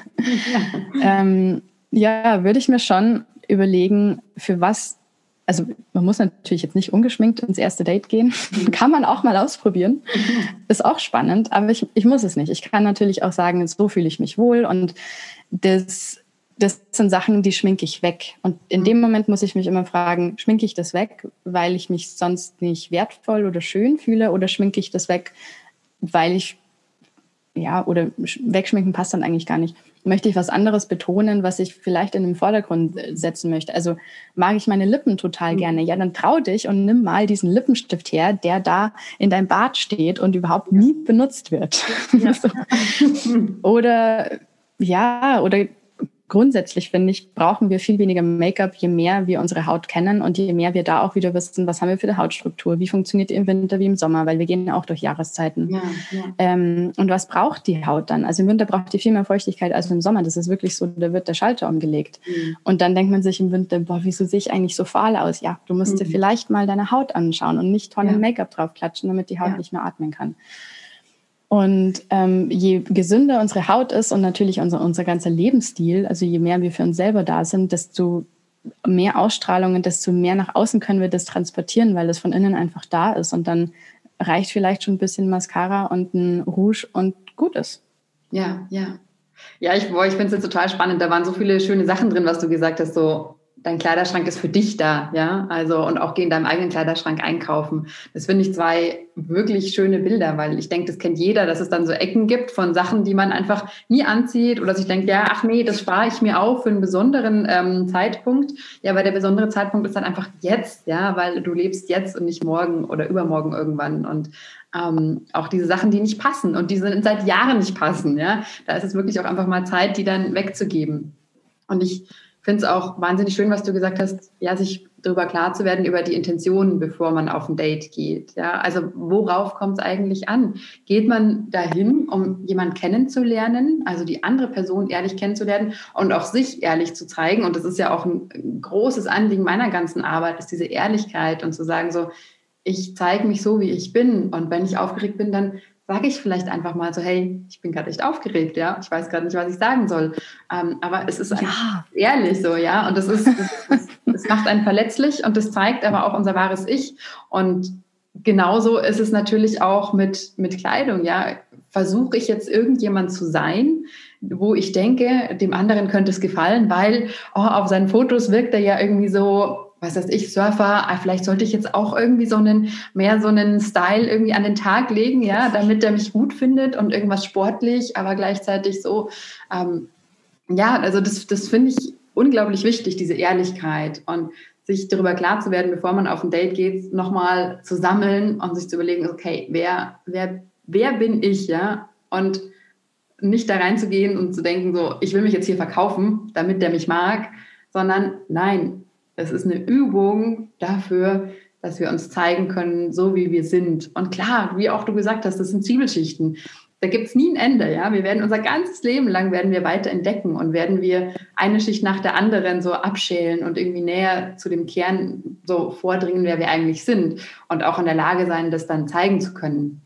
Ja, [LAUGHS] ähm, ja würde ich mir schon überlegen, für was, also man muss natürlich jetzt nicht ungeschminkt ins erste Date gehen. Mhm. [LAUGHS] kann man auch mal ausprobieren. Mhm. Ist auch spannend, aber ich, ich muss es nicht. Ich kann natürlich auch sagen, so fühle ich mich wohl und das das sind Sachen, die schminke ich weg. Und in mhm. dem Moment muss ich mich immer fragen, schminke ich das weg, weil ich mich sonst nicht wertvoll oder schön fühle oder schminke ich das weg, weil ich, ja, oder wegschminken passt dann eigentlich gar nicht. Möchte ich was anderes betonen, was ich vielleicht in den Vordergrund setzen möchte? Also mag ich meine Lippen total mhm. gerne. Ja, dann trau dich und nimm mal diesen Lippenstift her, der da in deinem Bad steht und überhaupt nie benutzt wird. Ja. [LAUGHS] oder ja, oder grundsätzlich finde ich, brauchen wir viel weniger Make-up, je mehr wir unsere Haut kennen und je mehr wir da auch wieder wissen, was haben wir für eine Hautstruktur, wie funktioniert die im Winter wie im Sommer, weil wir gehen ja auch durch Jahreszeiten. Ja, ja. Ähm, und was braucht die Haut dann? Also im Winter braucht die viel mehr Feuchtigkeit als im Sommer. Das ist wirklich so, da wird der Schalter umgelegt. Mhm. Und dann denkt man sich im Winter, boah, wieso sehe ich eigentlich so fahl aus? Ja, du musst mhm. dir vielleicht mal deine Haut anschauen und nicht tonnen ja. Make-up draufklatschen, damit die Haut nicht mehr atmen kann. Und ähm, je gesünder unsere Haut ist und natürlich unser, unser ganzer Lebensstil, also je mehr wir für uns selber da sind, desto mehr Ausstrahlung und desto mehr nach außen können wir das transportieren, weil das von innen einfach da ist. Und dann reicht vielleicht schon ein bisschen Mascara und ein Rouge und gut ist. Ja, ja. Ja, ich, ich finde es total spannend. Da waren so viele schöne Sachen drin, was du gesagt hast, so dein Kleiderschrank ist für dich da, ja. Also und auch geh in deinem eigenen Kleiderschrank einkaufen. Das finde ich zwei wirklich schöne Bilder, weil ich denke, das kennt jeder, dass es dann so Ecken gibt von Sachen, die man einfach nie anzieht oder sich denkt, ja, ach nee, das spare ich mir auf für einen besonderen ähm, Zeitpunkt. Ja, weil der besondere Zeitpunkt ist dann einfach jetzt, ja, weil du lebst jetzt und nicht morgen oder übermorgen irgendwann. Und ähm, auch diese Sachen, die nicht passen und die sind seit Jahren nicht passen, ja. Da ist es wirklich auch einfach mal Zeit, die dann wegzugeben. Und ich finde es auch wahnsinnig schön, was du gesagt hast, ja, sich darüber klar zu werden, über die Intentionen, bevor man auf ein Date geht. Ja, also worauf kommt es eigentlich an? Geht man dahin, um jemanden kennenzulernen, also die andere Person ehrlich kennenzulernen und auch sich ehrlich zu zeigen? Und das ist ja auch ein großes Anliegen meiner ganzen Arbeit, ist diese Ehrlichkeit und zu sagen so, ich zeige mich so, wie ich bin. Und wenn ich aufgeregt bin, dann sage ich vielleicht einfach mal so, hey, ich bin gerade echt aufgeregt, ja, ich weiß gerade nicht, was ich sagen soll. Ähm, aber es ist ja. ehrlich so, ja, und das ist, das macht einen verletzlich und das zeigt aber auch unser wahres Ich. Und genauso ist es natürlich auch mit, mit Kleidung, ja. Versuche ich jetzt irgendjemand zu sein, wo ich denke, dem anderen könnte es gefallen, weil oh, auf seinen Fotos wirkt er ja irgendwie so was weiß ich, Surfer, ah, vielleicht sollte ich jetzt auch irgendwie so einen, mehr so einen Style irgendwie an den Tag legen, ja, damit er mich gut findet und irgendwas sportlich, aber gleichzeitig so, ähm, ja, also das, das finde ich unglaublich wichtig, diese Ehrlichkeit und sich darüber klar zu werden, bevor man auf ein Date geht, nochmal zu sammeln und sich zu überlegen, okay, wer, wer, wer bin ich, ja, und nicht da reinzugehen und zu denken, so, ich will mich jetzt hier verkaufen, damit der mich mag, sondern nein, es ist eine Übung dafür, dass wir uns zeigen können, so wie wir sind. Und klar, wie auch du gesagt hast, das sind Zwiebelschichten. Da gibt es nie ein Ende, ja. Wir werden unser ganzes Leben lang werden wir weiter entdecken und werden wir eine Schicht nach der anderen so abschälen und irgendwie näher zu dem Kern so vordringen, wer wir eigentlich sind und auch in der Lage sein, das dann zeigen zu können.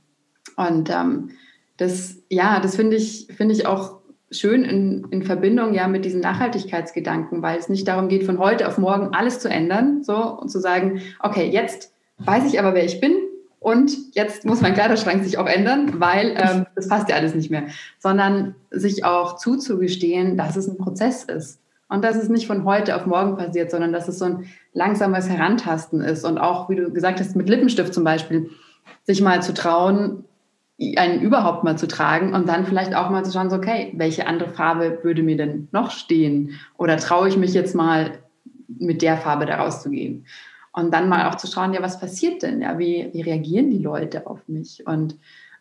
Und ähm, das, ja, das finde ich, finde ich auch schön in, in Verbindung ja mit diesem Nachhaltigkeitsgedanken, weil es nicht darum geht, von heute auf morgen alles zu ändern, so und zu sagen, okay, jetzt weiß ich aber, wer ich bin und jetzt muss mein Kleiderschrank sich auch ändern, weil ähm, das passt ja alles nicht mehr, sondern sich auch zuzugestehen, dass es ein Prozess ist. Und dass es nicht von heute auf morgen passiert, sondern dass es so ein langsames Herantasten ist. Und auch, wie du gesagt hast, mit Lippenstift zum Beispiel, sich mal zu trauen, einen überhaupt mal zu tragen und dann vielleicht auch mal zu schauen, so, okay, welche andere Farbe würde mir denn noch stehen? Oder traue ich mich jetzt mal mit der Farbe da rauszugehen? Und dann mal auch zu schauen, ja, was passiert denn? Ja, wie, wie reagieren die Leute auf mich? Und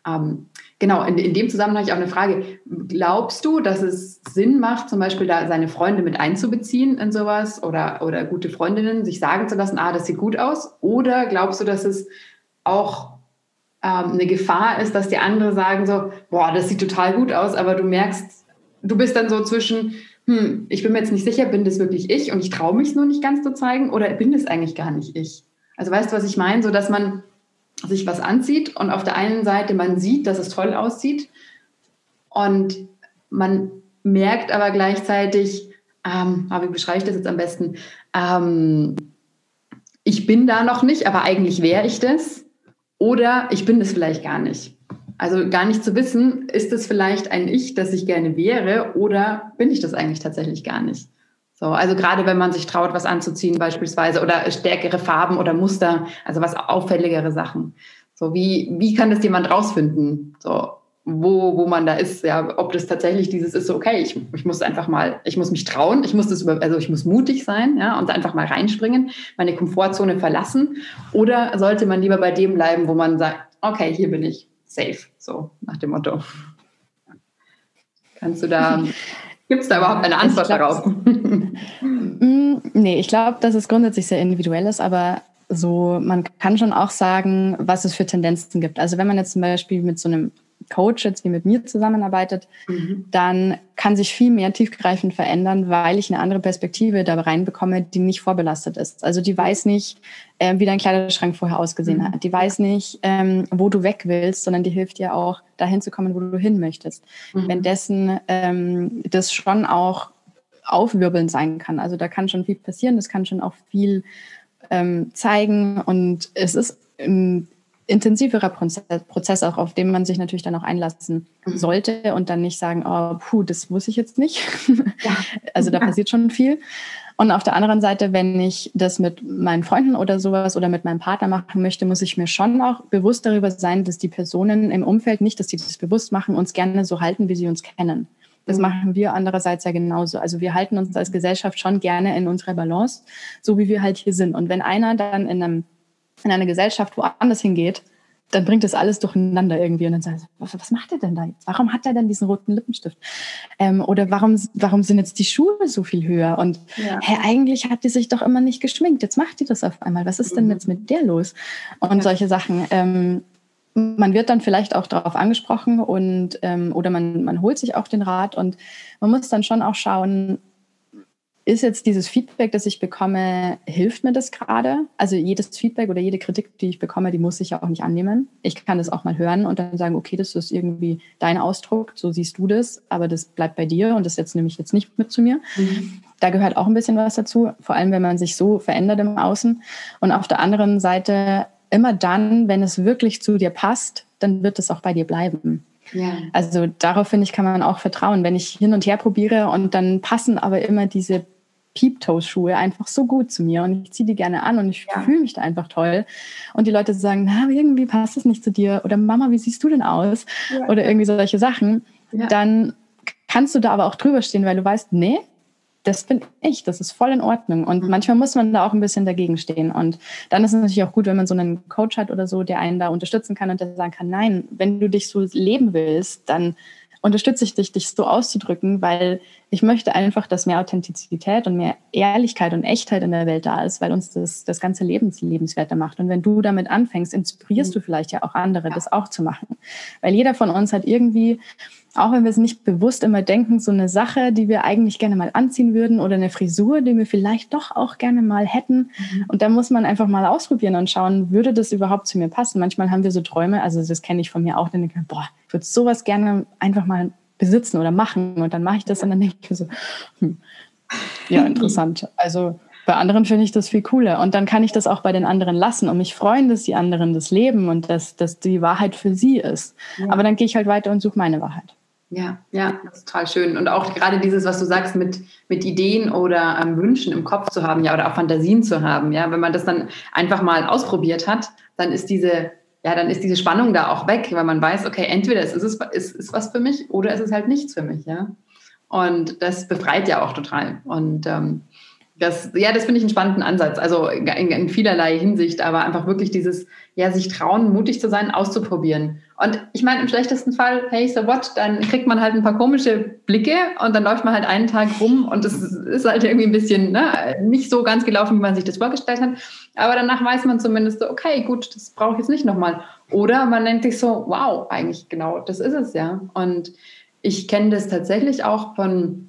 ähm, genau, in, in dem Zusammenhang habe ich auch eine Frage. Glaubst du, dass es Sinn macht, zum Beispiel da seine Freunde mit einzubeziehen in sowas oder, oder gute Freundinnen, sich sagen zu lassen, ah, das sieht gut aus? Oder glaubst du, dass es auch ähm, eine Gefahr ist, dass die anderen sagen so, boah, das sieht total gut aus, aber du merkst, du bist dann so zwischen, hm, ich bin mir jetzt nicht sicher, bin das wirklich ich und ich traue mich nur nicht ganz zu zeigen oder bin das eigentlich gar nicht ich? Also weißt du, was ich meine? So, dass man sich was anzieht und auf der einen Seite man sieht, dass es toll aussieht und man merkt aber gleichzeitig, ähm, aber wie beschreibe ich das jetzt am besten? Ähm, ich bin da noch nicht, aber eigentlich wäre ich das. Oder ich bin das vielleicht gar nicht. Also gar nicht zu wissen, ist es vielleicht ein Ich, das ich gerne wäre, oder bin ich das eigentlich tatsächlich gar nicht? So, also gerade wenn man sich traut, was anzuziehen beispielsweise oder stärkere Farben oder Muster, also was auffälligere Sachen. So, wie, wie kann das jemand rausfinden? So, wo, wo man da ist, ja, ob das tatsächlich dieses ist, so, okay, ich, ich muss einfach mal, ich muss mich trauen, ich muss das über, also ich muss mutig sein, ja, und einfach mal reinspringen, meine Komfortzone verlassen. Oder sollte man lieber bei dem bleiben, wo man sagt, okay, hier bin ich safe, so nach dem Motto. Kannst du da [LAUGHS] Gibt es da überhaupt eine Antwort glaub, darauf? [LAUGHS] Mm, nee, ich glaube, dass es grundsätzlich sehr individuell ist, aber so, man kann schon auch sagen, was es für Tendenzen gibt. Also wenn man jetzt zum Beispiel mit so einem Coach jetzt wie mit mir zusammenarbeitet, mhm. dann kann sich viel mehr tiefgreifend verändern, weil ich eine andere Perspektive da reinbekomme, die nicht vorbelastet ist. Also die weiß nicht, äh, wie dein Kleiderschrank vorher ausgesehen mhm. hat. Die weiß nicht, ähm, wo du weg willst, sondern die hilft dir auch, dahin zu kommen, wo du hin möchtest. Mhm. Währenddessen ähm, das schon auch aufwirbelnd sein kann. Also da kann schon viel passieren, das kann schon auch viel ähm, zeigen und es ist ähm, intensiverer Prozess auch, auf den man sich natürlich dann auch einlassen mhm. sollte und dann nicht sagen, oh, puh, das muss ich jetzt nicht. Ja. [LAUGHS] also da passiert schon viel. Und auf der anderen Seite, wenn ich das mit meinen Freunden oder sowas oder mit meinem Partner machen möchte, muss ich mir schon auch bewusst darüber sein, dass die Personen im Umfeld nicht, dass sie das bewusst machen, uns gerne so halten, wie sie uns kennen. Das mhm. machen wir andererseits ja genauso. Also wir halten uns als Gesellschaft schon gerne in unserer Balance, so wie wir halt hier sind. Und wenn einer dann in einem in eine Gesellschaft woanders hingeht, dann bringt das alles durcheinander irgendwie und dann sagt was, was macht er denn da jetzt? Warum hat er denn diesen roten Lippenstift? Ähm, oder warum, warum sind jetzt die Schuhe so viel höher? Und ja. hä, eigentlich hat die sich doch immer nicht geschminkt. Jetzt macht die das auf einmal. Was ist denn mhm. jetzt mit der los? Und ja. solche Sachen. Ähm, man wird dann vielleicht auch darauf angesprochen und ähm, oder man, man holt sich auch den Rat und man muss dann schon auch schauen, ist jetzt dieses Feedback, das ich bekomme, hilft mir das gerade? Also jedes Feedback oder jede Kritik, die ich bekomme, die muss ich ja auch nicht annehmen. Ich kann das auch mal hören und dann sagen, okay, das ist irgendwie dein Ausdruck, so siehst du das, aber das bleibt bei dir und das jetzt nehme ich jetzt nicht mit zu mir. Mhm. Da gehört auch ein bisschen was dazu, vor allem wenn man sich so verändert im Außen. Und auf der anderen Seite, immer dann, wenn es wirklich zu dir passt, dann wird es auch bei dir bleiben. Ja. Also darauf finde ich, kann man auch vertrauen. Wenn ich hin und her probiere und dann passen aber immer diese Peep-Toe-Schuhe einfach so gut zu mir und ich ziehe die gerne an und ich ja. fühle mich da einfach toll. Und die Leute sagen, na, irgendwie passt das nicht zu dir oder Mama, wie siehst du denn aus? Ja. Oder irgendwie solche Sachen. Ja. Dann kannst du da aber auch drüber stehen, weil du weißt, nee, das bin ich, das ist voll in Ordnung. Und mhm. manchmal muss man da auch ein bisschen dagegen stehen. Und dann ist es natürlich auch gut, wenn man so einen Coach hat oder so, der einen da unterstützen kann und der sagen kann, nein, wenn du dich so leben willst, dann unterstütze ich dich, dich so auszudrücken, weil ich möchte einfach, dass mehr Authentizität und mehr Ehrlichkeit und Echtheit in der Welt da ist, weil uns das das ganze Leben lebenswerter macht. Und wenn du damit anfängst, inspirierst mhm. du vielleicht ja auch andere, ja. das auch zu machen. Weil jeder von uns hat irgendwie auch wenn wir es nicht bewusst immer denken, so eine Sache, die wir eigentlich gerne mal anziehen würden oder eine Frisur, die wir vielleicht doch auch gerne mal hätten. Mhm. Und da muss man einfach mal ausprobieren und schauen, würde das überhaupt zu mir passen? Manchmal haben wir so Träume, also das kenne ich von mir auch, dann denke ich, boah, ich würde sowas gerne einfach mal besitzen oder machen. Und dann mache ich das und dann denke ich mir so, hm, ja, [LAUGHS] interessant. Also bei anderen finde ich das viel cooler. Und dann kann ich das auch bei den anderen lassen und mich freuen, dass die anderen das leben und dass, dass die Wahrheit für sie ist. Ja. Aber dann gehe ich halt weiter und suche meine Wahrheit. Ja, ja, das ist total schön. Und auch gerade dieses, was du sagst, mit, mit Ideen oder ähm, Wünschen im Kopf zu haben, ja, oder auch Fantasien zu haben, ja, wenn man das dann einfach mal ausprobiert hat, dann ist diese, ja, dann ist diese Spannung da auch weg, weil man weiß, okay, entweder es ist, es ist, ist was für mich oder es ist halt nichts für mich, ja. Und das befreit ja auch total. Und ähm, das, ja, das finde ich einen spannenden Ansatz. Also in, in, vielerlei Hinsicht, aber einfach wirklich dieses, ja, sich trauen, mutig zu sein, auszuprobieren Und ich meine, im schlechtesten Fall, hey, so what, dann kriegt man halt ein paar komische Blicke und dann läuft man halt einen Tag rum und es ist halt irgendwie ein bisschen ne, nicht so ganz gelaufen, wie man sich das vorgestellt hat. Aber danach weiß man zumindest so, okay, gut, das brauche ich jetzt nicht nochmal. Oder man denkt sich so, wow, eigentlich genau, das ist es ja. Und ich kenne das tatsächlich auch von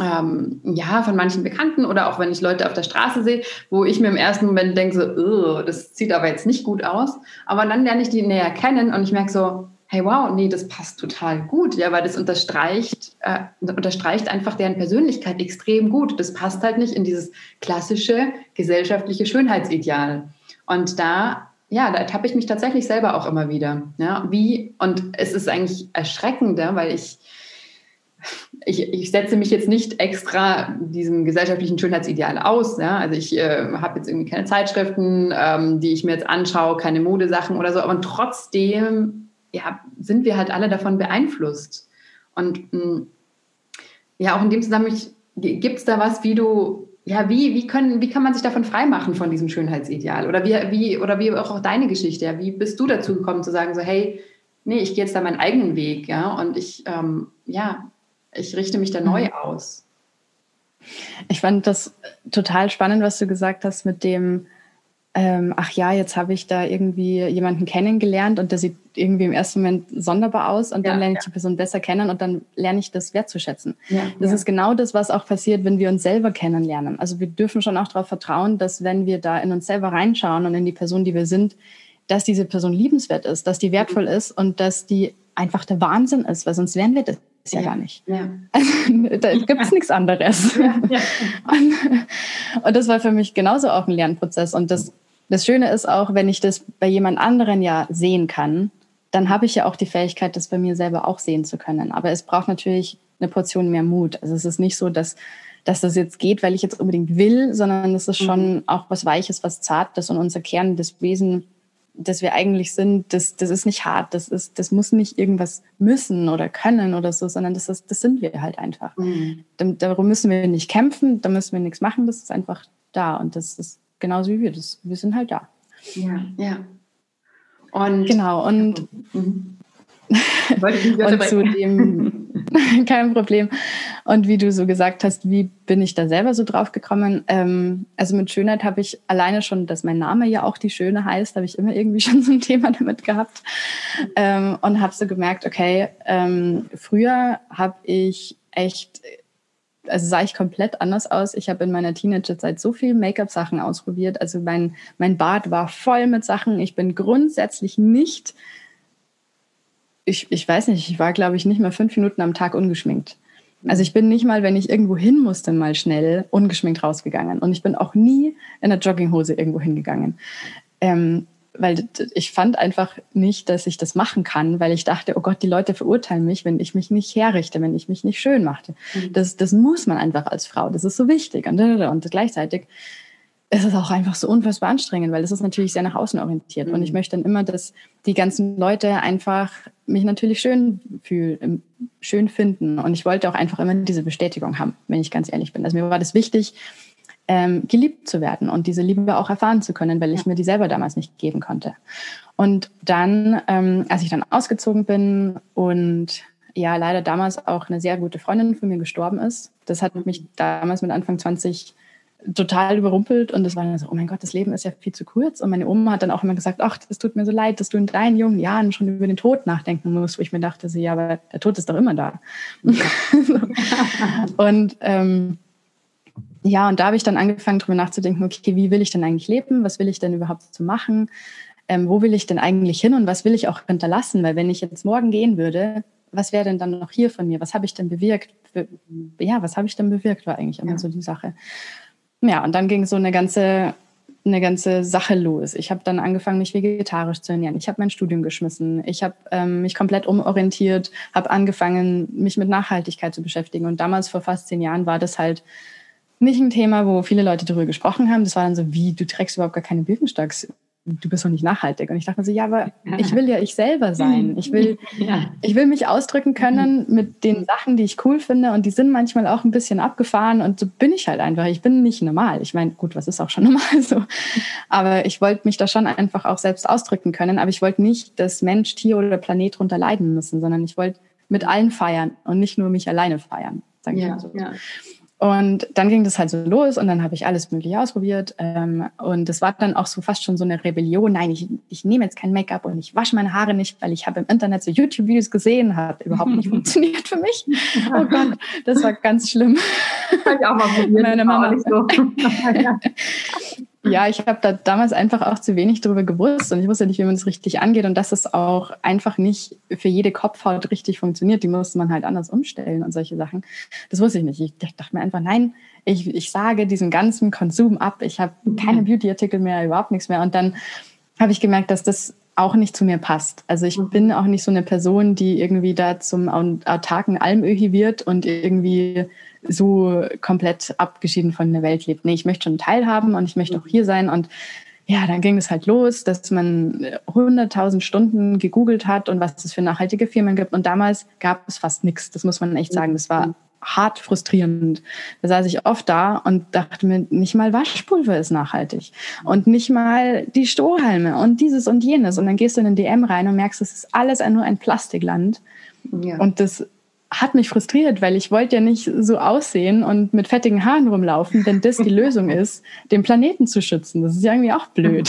ähm, ja, von manchen Bekannten oder auch wenn ich Leute auf der Straße sehe, wo ich mir im ersten Moment denke, so, das sieht aber jetzt nicht gut aus. Aber dann lerne ich die näher kennen und ich merke so, hey, wow, nee, das passt total gut, ja, weil das unterstreicht, äh, unterstreicht einfach deren Persönlichkeit extrem gut. Das passt halt nicht in dieses klassische gesellschaftliche Schönheitsideal. Und da ja, da ertappe ich mich tatsächlich selber auch immer wieder. Ja, wie, und es ist eigentlich erschreckender, weil ich ich, ich setze mich jetzt nicht extra diesem gesellschaftlichen Schönheitsideal aus. Ja? Also ich äh, habe jetzt irgendwie keine Zeitschriften, ähm, die ich mir jetzt anschaue, keine Modesachen oder so, aber trotzdem ja, sind wir halt alle davon beeinflusst. Und mh, mm, ja, auch in dem Zusammenhang gibt es da was, wie du, ja, wie, wie, können, wie kann man sich davon freimachen von diesem Schönheitsideal? Oder wie, wie, oder wie auch, auch deine Geschichte, ja? wie bist du dazu gekommen zu sagen, so, hey, nee, ich gehe jetzt da meinen eigenen Weg, ja, und ich, ähm, ja, ich richte mich da neu mhm. aus. Ich fand das total spannend, was du gesagt hast mit dem, ähm, ach ja, jetzt habe ich da irgendwie jemanden kennengelernt und der sieht irgendwie im ersten Moment sonderbar aus und dann ja, lerne ich ja. die Person besser kennen und dann lerne ich das wertzuschätzen. Ja, das ist genau das, was auch passiert, wenn wir uns selber kennenlernen. Also wir dürfen schon auch darauf vertrauen, dass wenn wir da in uns selber reinschauen und in die Person, die wir sind, dass diese Person liebenswert ist, dass die wertvoll ist und dass die einfach der Wahnsinn ist, weil sonst wären wir das ja, ja, gar nicht. Ja. Also, da [LAUGHS] gibt es nichts anderes. Ja, [LAUGHS] und, und, das war für mich genauso auch ein Lernprozess. Und das, das Schöne ist auch, wenn ich das bei jemand anderen ja sehen kann, dann habe ich ja auch die Fähigkeit, das bei mir selber auch sehen zu können. Aber es braucht natürlich eine Portion mehr Mut. Also es ist nicht so, dass, dass das jetzt geht, weil ich jetzt unbedingt will, sondern es ist schon mhm. auch was Weiches, was Zartes und unser Kern, das Wesen das wir eigentlich sind, das, das ist nicht hart, das, ist, das muss nicht irgendwas müssen oder können oder so, sondern das, ist, das sind wir halt einfach. Mhm. Darum müssen wir nicht kämpfen, da müssen wir nichts machen, das ist einfach da und das ist genauso wie wir, das, wir sind halt da. Ja, ja. Und, genau, und, mhm. Und zu dem [LAUGHS] kein Problem. Und wie du so gesagt hast, wie bin ich da selber so drauf gekommen? Ähm, also mit Schönheit habe ich alleine schon, dass mein Name ja auch die Schöne heißt, habe ich immer irgendwie [LAUGHS] schon so ein Thema damit gehabt. Ähm, und habe so gemerkt, okay, ähm, früher habe ich echt also sah ich komplett anders aus. Ich habe in meiner Teenagerzeit so viel Make-up-Sachen ausprobiert. Also mein, mein Bart war voll mit Sachen. Ich bin grundsätzlich nicht ich, ich weiß nicht, ich war, glaube ich, nicht mal fünf Minuten am Tag ungeschminkt. Also ich bin nicht mal, wenn ich irgendwo hin musste, mal schnell ungeschminkt rausgegangen. Und ich bin auch nie in der Jogginghose irgendwo hingegangen. Ähm, weil ich fand einfach nicht, dass ich das machen kann, weil ich dachte, oh Gott, die Leute verurteilen mich, wenn ich mich nicht herrichte, wenn ich mich nicht schön machte. Mhm. Das, das muss man einfach als Frau, das ist so wichtig. Und, und gleichzeitig es ist auch einfach so unfassbar anstrengend, weil es ist natürlich sehr nach außen orientiert. Mhm. Und ich mhm. möchte dann immer, dass die ganzen Leute einfach mich natürlich schön fühlen, ähm, schön finden. Und ich wollte auch einfach immer diese Bestätigung haben, wenn ich ganz ehrlich bin. Also mir war das wichtig, ähm, geliebt zu werden und diese Liebe auch erfahren zu können, weil ich mir die selber damals nicht geben konnte. Und dann, ähm, als ich dann ausgezogen bin und ja, leider damals auch eine sehr gute Freundin von mir gestorben ist, das hat mich damals mit Anfang 20 total überrumpelt und es war dann so, oh mein Gott, das Leben ist ja viel zu kurz. Und meine Oma hat dann auch immer gesagt, ach, es tut mir so leid, dass du in deinen jungen Jahren schon über den Tod nachdenken musst, wo ich mir dachte, so, ja, aber der Tod ist doch immer da. [LAUGHS] und ähm, ja, und da habe ich dann angefangen, darüber nachzudenken, okay, wie will ich denn eigentlich leben? Was will ich denn überhaupt zu machen? Ähm, wo will ich denn eigentlich hin und was will ich auch hinterlassen? Weil wenn ich jetzt morgen gehen würde, was wäre denn dann noch hier von mir? Was habe ich denn bewirkt? Ja, was habe ich denn bewirkt, war eigentlich immer ja. so die Sache. Ja, und dann ging so eine ganze, eine ganze Sache los. Ich habe dann angefangen, mich vegetarisch zu ernähren. Ich habe mein Studium geschmissen. Ich habe ähm, mich komplett umorientiert, habe angefangen, mich mit Nachhaltigkeit zu beschäftigen. Und damals, vor fast zehn Jahren, war das halt nicht ein Thema, wo viele Leute darüber gesprochen haben. Das war dann so, wie, du trägst überhaupt gar keine Birkenstocks. Du bist doch nicht nachhaltig. Und ich dachte mir so, ja, aber ich will ja ich selber sein. Ich will, [LAUGHS] ja. ich will mich ausdrücken können mit den Sachen, die ich cool finde. Und die sind manchmal auch ein bisschen abgefahren. Und so bin ich halt einfach. Ich bin nicht normal. Ich meine, gut, was ist auch schon [LAUGHS] normal so? Aber ich wollte mich da schon einfach auch selbst ausdrücken können. Aber ich wollte nicht, dass Mensch, Tier oder Planet drunter leiden müssen, sondern ich wollte mit allen feiern und nicht nur mich alleine feiern. Ja, so. ja. Und dann ging das halt so los und dann habe ich alles Mögliche ausprobiert. Ähm, und es war dann auch so fast schon so eine Rebellion. Nein, ich, ich nehme jetzt kein Make-up und ich wasche meine Haare nicht, weil ich habe im Internet so YouTube-Videos gesehen, hat überhaupt nicht [LAUGHS] funktioniert für mich. Oh Gott, das war ganz schlimm. Habe ich auch mal probiert. Meine Mama. Nicht so. [LAUGHS] [LAUGHS] Ja, ich habe da damals einfach auch zu wenig darüber gewusst und ich wusste nicht, wie man es richtig angeht und dass es auch einfach nicht für jede Kopfhaut richtig funktioniert. Die musste man halt anders umstellen und solche Sachen. Das wusste ich nicht. Ich dachte mir einfach, nein, ich, ich sage diesen ganzen Konsum ab. Ich habe keine. Beauty-Artikel mehr, überhaupt nichts mehr. Und dann habe ich gemerkt, dass das auch nicht zu mir passt. Also ich mhm. bin auch nicht so eine Person, die irgendwie da zum autarken Almöhi wird und irgendwie so komplett abgeschieden von der Welt lebt. Nee, ich möchte schon teilhaben und ich möchte auch hier sein. Und ja, dann ging es halt los, dass man 100.000 Stunden gegoogelt hat und was es für nachhaltige Firmen gibt. Und damals gab es fast nichts. Das muss man echt sagen. Das war hart frustrierend. Da saß ich oft da und dachte mir, nicht mal Waschpulver ist nachhaltig und nicht mal die Strohhalme und dieses und jenes. Und dann gehst du in den DM rein und merkst, es ist alles nur ein Plastikland. Ja. Und das hat mich frustriert, weil ich wollte ja nicht so aussehen und mit fettigen Haaren rumlaufen, wenn das die Lösung [LAUGHS] ist, den Planeten zu schützen. Das ist ja irgendwie auch blöd.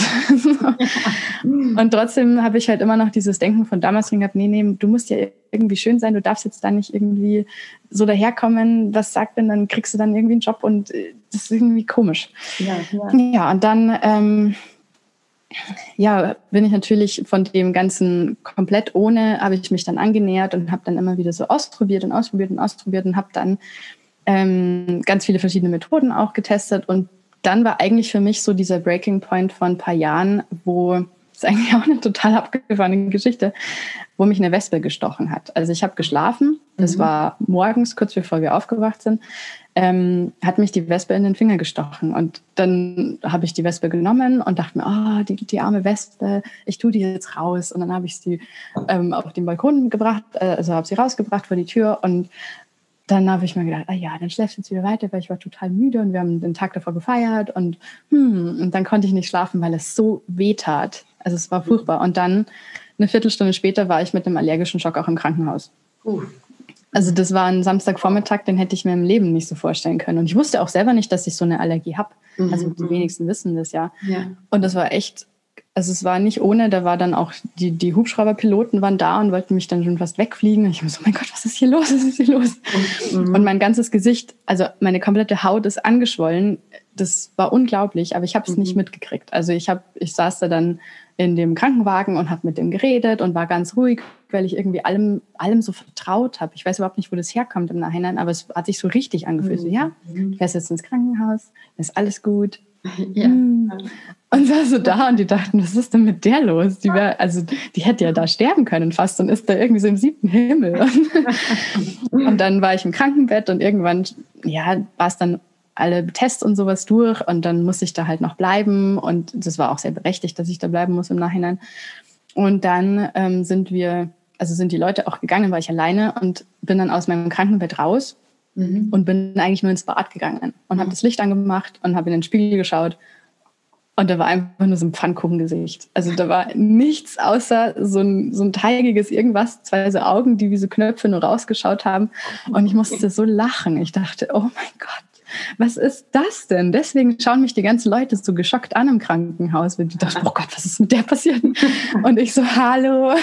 [LAUGHS] und trotzdem habe ich halt immer noch dieses Denken von damals drin gehabt, nee, nee, du musst ja irgendwie schön sein, du darfst jetzt da nicht irgendwie so daherkommen, was sagt denn, dann kriegst du dann irgendwie einen Job und äh, das ist irgendwie komisch. Ja, ja. ja und dann... Ähm, ja, bin ich natürlich von dem Ganzen komplett ohne, habe ich mich dann angenähert und habe dann immer wieder so ausprobiert und ausprobiert und ausprobiert und habe dann ähm, ganz viele verschiedene Methoden auch getestet. Und dann war eigentlich für mich so dieser Breaking Point von ein paar Jahren, wo, ist eigentlich [LAUGHS] auch eine total abgefahrene Geschichte, wo mich eine Wespe gestochen hat. Also ich habe geschlafen, das mhm. war morgens, kurz bevor wir aufgewacht sind ähm, hat mich die Wespe in den Finger gestochen. Und dann habe ich die Wespe genommen und dachte mir, oh, die, die arme Wespe, ich tue die jetzt raus. Und dann habe ich sie ähm, auf den Balkon gebracht, äh, also habe sie rausgebracht vor die Tür und dann habe ich mir gedacht, ah ja, dann schläfst du jetzt wieder weiter, weil ich war total müde und wir haben den Tag davor gefeiert und hm, und dann konnte ich nicht schlafen, weil es so weh tat. Also es war furchtbar. Und dann eine Viertelstunde später war ich mit einem allergischen Schock auch im Krankenhaus. Uh. Also das war ein Samstagvormittag, den hätte ich mir im Leben nicht so vorstellen können. Und ich wusste auch selber nicht, dass ich so eine Allergie habe. Mhm. Also die wenigsten wissen das ja. ja. Und das war echt, also es war nicht ohne, da war dann auch, die, die Hubschrauberpiloten waren da und wollten mich dann schon fast wegfliegen. Und ich war so, mein Gott, was ist hier los? Was ist hier los? Mhm. Und mein ganzes Gesicht, also meine komplette Haut ist angeschwollen. Das war unglaublich, aber ich habe es mhm. nicht mitgekriegt. Also ich habe, ich saß da dann in dem Krankenwagen und habe mit dem geredet und war ganz ruhig, weil ich irgendwie allem, allem so vertraut habe. Ich weiß überhaupt nicht, wo das herkommt im Nachhinein, aber es hat sich so richtig angefühlt. Mhm. So, ja, mhm. ich fährst jetzt ins Krankenhaus, ist alles gut. [LAUGHS] Ja. Mhm. Und war so da und die dachten, was ist denn mit der los? Die wär, also die hätte ja da sterben können fast und ist da irgendwie so im siebten Himmel. [LAUGHS] und dann war ich im Krankenbett und irgendwann, ja, war es dann alle Tests und sowas durch und dann musste ich da halt noch bleiben und das war auch sehr berechtigt, dass ich da bleiben muss im Nachhinein. Und dann ähm, sind wir, also sind die Leute auch gegangen, war ich alleine und bin dann aus meinem Krankenbett raus mhm. und bin eigentlich nur ins Bad gegangen und mhm. habe das Licht angemacht und habe in den Spiegel geschaut und da war einfach nur so ein Pfannkuchengesicht. Also da war nichts außer so ein, so ein teigiges irgendwas, zwei so Augen, die wie so Knöpfe nur rausgeschaut haben. Und ich musste so lachen. Ich dachte, oh mein Gott, was ist das denn? Deswegen schauen mich die ganzen Leute so geschockt an im Krankenhaus, weil die dachten, oh Gott, was ist mit der passiert? [LAUGHS] Und ich so, hallo. [LAUGHS]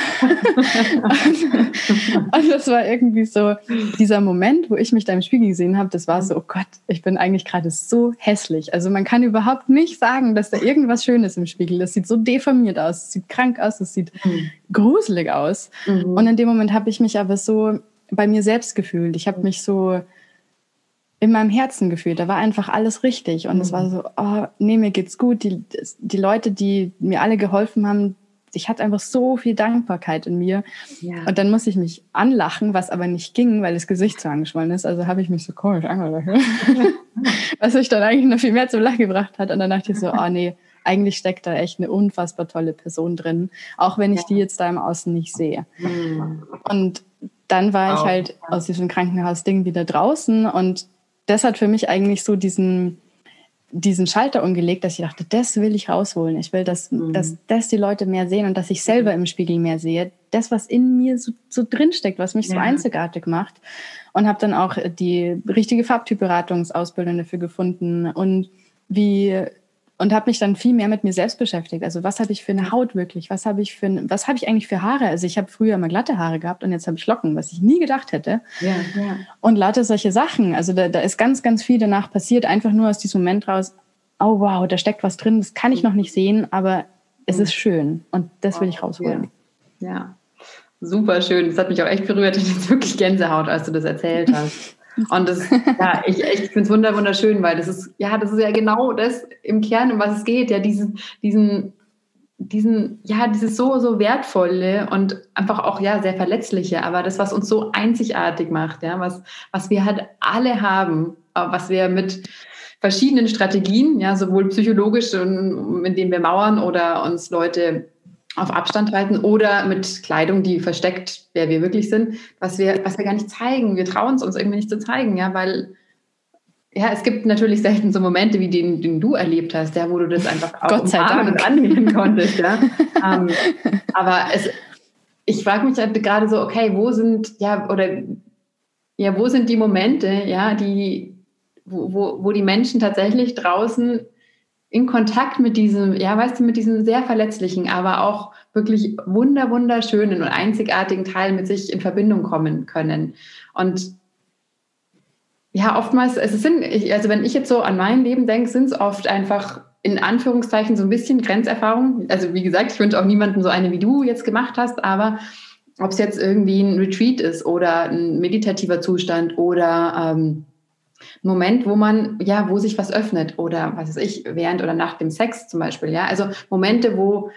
und, das war irgendwie so dieser Moment, wo ich mich da im Spiegel gesehen habe, das war so, oh Gott, ich bin eigentlich gerade so hässlich. Also man kann überhaupt nicht sagen, dass da irgendwas Schönes im Spiegel ist. Das sieht so deformiert aus, es sieht krank aus, es sieht mhm. gruselig aus. Mhm. Und in dem Moment habe ich mich aber so bei mir selbst gefühlt. Ich habe mich so in meinem Herzen gefühlt. Da war einfach alles richtig. Und mhm. es war so, oh, nee, mir geht's gut. Die, die Leute, die mir alle geholfen haben, ich hatte einfach so viel Dankbarkeit in mir. Ja. Und dann musste ich mich anlachen, was aber nicht ging, weil das Gesicht so angeschwollen ist. Also habe ich mich so komisch angelacht. [LAUGHS] was mich dann eigentlich noch viel mehr zum Lachen gebracht hat. Und dann dachte ich so, oh nee, eigentlich steckt da echt eine unfassbar tolle Person drin, auch wenn ich ja. die jetzt da im Außen nicht sehe. Mhm. Und dann war ich halt aus diesem Krankenhausding wieder draußen und das hat für mich eigentlich so diesen, diesen Schalter umgelegt, dass ich dachte, das will ich rausholen. Ich will, dass, mhm. dass das die Leute mehr sehen und dass ich selber im Spiegel mehr sehe. Das, was in mir so, so drinsteckt, was mich ja. so einzigartig macht. Und habe dann auch die richtige Farbtypberatungsausbildung dafür gefunden und wie und habe mich dann viel mehr mit mir selbst beschäftigt. Also was habe ich für eine Haut wirklich? Was habe ich für was habe ich eigentlich für Haare? Also ich habe früher immer glatte Haare gehabt und jetzt habe ich Locken, was ich nie gedacht hätte. Ja, ja. Und lauter solche Sachen. Also da, da ist ganz, ganz viel danach passiert, einfach nur aus diesem Moment raus. Oh wow, da steckt was drin. Das kann ich noch nicht sehen, aber es ist schön und das will ich rausholen. Ja. ja. Super schön. Das hat mich auch echt berührt. Ich jetzt wirklich Gänsehaut, als du das erzählt hast. Und das, ja, ich, ich finde es wunderschön, weil das ist, ja, das ist ja genau das im Kern, um was es geht, ja, diesen, diesen, diesen, ja, dieses so, so wertvolle und einfach auch, ja, sehr verletzliche, aber das, was uns so einzigartig macht, ja, was, was wir halt alle haben, was wir mit verschiedenen Strategien, ja, sowohl psychologisch, indem wir mauern oder uns Leute auf Abstand halten oder mit Kleidung, die versteckt, wer wir wirklich sind, was wir, was wir gar nicht zeigen. Wir trauen es uns irgendwie nicht zu zeigen, ja, weil ja, es gibt natürlich selten so Momente wie den, den du erlebt hast, ja, wo du das einfach auch Gott sei Dank. und annehmen konntest, ja. ähm, aber es, ich frage mich halt gerade so, okay, wo sind, ja, oder ja, wo sind die Momente, ja, die, wo, wo, wo die Menschen tatsächlich draußen in Kontakt mit diesem, ja, weißt du, mit diesem sehr verletzlichen, aber auch wirklich wunder, wunderschönen und einzigartigen Teil mit sich in Verbindung kommen können. Und ja, oftmals, es sind, also wenn ich jetzt so an mein Leben denke, sind es oft einfach in Anführungszeichen so ein bisschen Grenzerfahrung. Also wie gesagt, ich wünsche auch niemanden so eine, wie du jetzt gemacht hast, aber ob es jetzt irgendwie ein Retreat ist oder ein meditativer Zustand oder ähm, Moment, wo man, ja, wo sich was öffnet oder was weiß ich, während oder nach dem Sex zum Beispiel, ja. Also Momente, wo,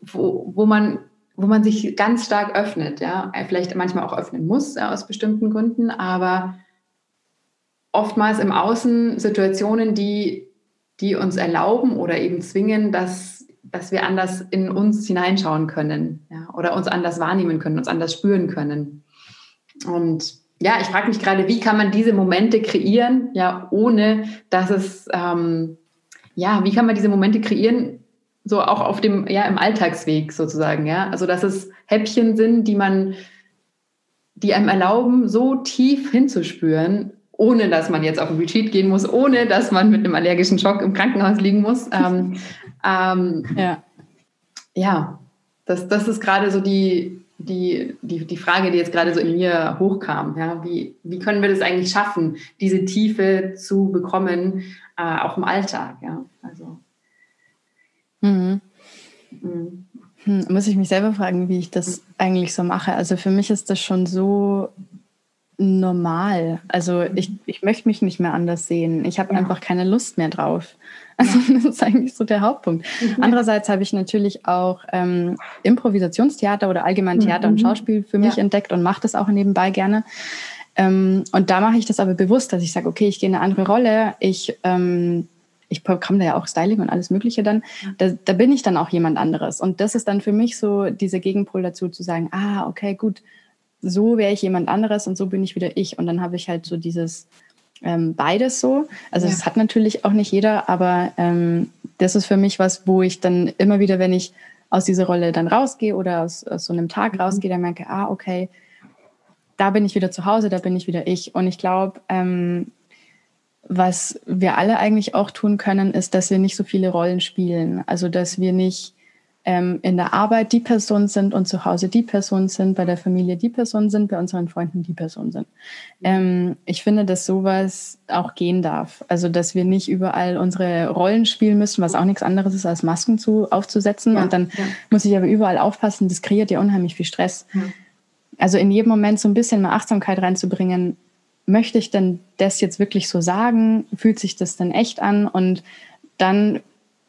wo, wo man wo man sich ganz stark öffnet, ja, vielleicht manchmal auch öffnen muss ja, aus bestimmten Gründen, aber oftmals im Außen Situationen, die, die uns erlauben oder eben zwingen, dass, dass wir anders in uns hineinschauen können ja, oder uns anders wahrnehmen können, uns anders spüren können. Und ja, ich frage mich gerade, wie kann man diese Momente kreieren, ja, ohne dass es, ähm, ja, wie kann man diese Momente kreieren, so auch auf dem, ja, im Alltagsweg sozusagen, ja, also dass es Häppchen sind, die man, die einem erlauben, so tief hinzuspüren, ohne dass man jetzt auf ein Retreat gehen muss, ohne dass man mit einem allergischen Schock im Krankenhaus liegen muss. Ähm, [LAUGHS] ähm, ja. ja, das, das ist gerade so die, die, die, die Frage, die jetzt gerade so in mir hochkam. Ja, wie, wie können wir das eigentlich schaffen, diese Tiefe zu bekommen, äh, auch im Alltag? Ja, also. Mhm. Mhm. Hm, muss ich mich selber fragen, wie ich das eigentlich so mache. Also für mich ist das schon so normal. Also ich, ich möchte mich nicht mehr anders sehen. Ich habe ja. einfach keine Lust mehr drauf. Also das ist eigentlich so der Hauptpunkt. Mhm. Andererseits habe ich natürlich auch ähm, Improvisationstheater oder allgemein Theater mhm. und Schauspiel für mich ja. entdeckt und mache das auch nebenbei gerne. Ähm, und da mache ich das aber bewusst, dass ich sage, okay, ich gehe in eine andere Rolle. Ich, ähm, ich programme da ja auch Styling und alles Mögliche dann. Da, da bin ich dann auch jemand anderes. Und das ist dann für mich so dieser Gegenpol dazu, zu sagen, ah, okay, gut, so wäre ich jemand anderes und so bin ich wieder ich. Und dann habe ich halt so dieses ähm, beides so. Also ja. das hat natürlich auch nicht jeder, aber ähm, das ist für mich was, wo ich dann immer wieder, wenn ich aus dieser Rolle dann rausgehe oder aus, aus so einem Tag mhm. rausgehe, dann merke, ah, okay, da bin ich wieder zu Hause, da bin ich wieder ich. Und ich glaube, ähm, was wir alle eigentlich auch tun können, ist, dass wir nicht so viele Rollen spielen. Also dass wir nicht ähm, in der Arbeit die Person sind und zu Hause die Person sind, bei der Familie die Person sind, bei unseren Freunden die Person sind. Ähm, ich finde, dass sowas auch gehen darf. Also, dass wir nicht überall unsere Rollen spielen müssen, was auch nichts anderes ist, als Masken zu, aufzusetzen. Ja, und dann ja. muss ich aber überall aufpassen. Das kreiert ja unheimlich viel Stress. Ja. Also, in jedem Moment so ein bisschen mehr Achtsamkeit reinzubringen. Möchte ich denn das jetzt wirklich so sagen? Fühlt sich das denn echt an? Und dann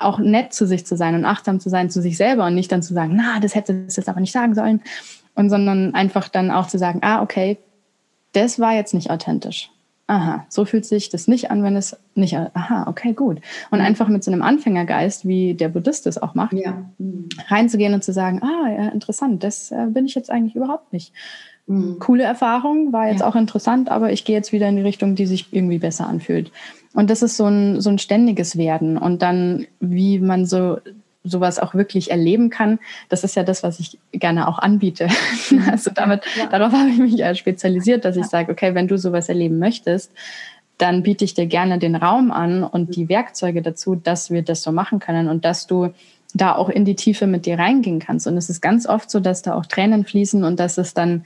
auch nett zu sich zu sein und achtsam zu sein zu sich selber und nicht dann zu sagen, na, das hätte es jetzt aber nicht sagen sollen. Und sondern einfach dann auch zu sagen, ah, okay, das war jetzt nicht authentisch. aha, so fühlt sich das nicht an, wenn es nicht, aha, okay, gut. Und mhm. einfach mit so einem Anfängergeist, wie der Buddhist es auch macht, ja. mhm. reinzugehen und zu sagen, ah, ja, interessant, das äh, bin ich jetzt eigentlich überhaupt nicht. Mhm. Coole Erfahrung, war jetzt ja. auch interessant, aber ich gehe jetzt wieder in die Richtung, die sich irgendwie besser anfühlt. Und das ist so ein, so ein ständiges Werden. Und dann, wie man so sowas auch wirklich erleben kann, das ist ja das, was ich gerne auch anbiete. Mhm. [LAUGHS] Also damit, ja. darauf habe ich mich ja spezialisiert, dass ich sage, okay, wenn du sowas erleben möchtest, dann biete ich dir gerne den Raum an und die Werkzeuge dazu, dass wir das so machen können und dass du da auch in die Tiefe mit dir reingehen kannst. Und es ist ganz oft so, dass da auch Tränen fließen und dass es dann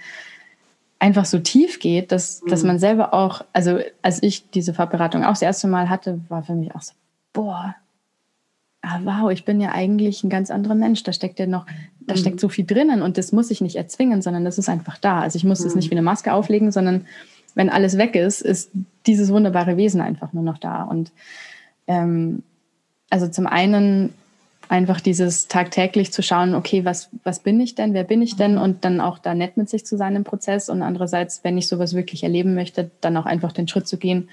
einfach so tief geht, dass, mhm. dass man selber auch, also als ich diese Fahrberatung auch das erste Mal hatte, war für mich auch so, boah, ah, wow, ich bin ja eigentlich ein ganz anderer Mensch. Da steckt ja noch, da mhm. steckt so viel drinnen und das muss ich nicht erzwingen, sondern das ist einfach da. Also ich muss es mhm. nicht wie eine Maske auflegen, sondern wenn alles weg ist, ist dieses wunderbare Wesen einfach nur noch da. Und ähm, also zum einen einfach dieses tagtäglich zu schauen, okay, was, was bin ich denn, wer bin ich denn? Und dann auch da nett mit sich zu sein im Prozess. Und andererseits, wenn ich sowas wirklich erleben möchte, dann auch einfach den Schritt zu gehen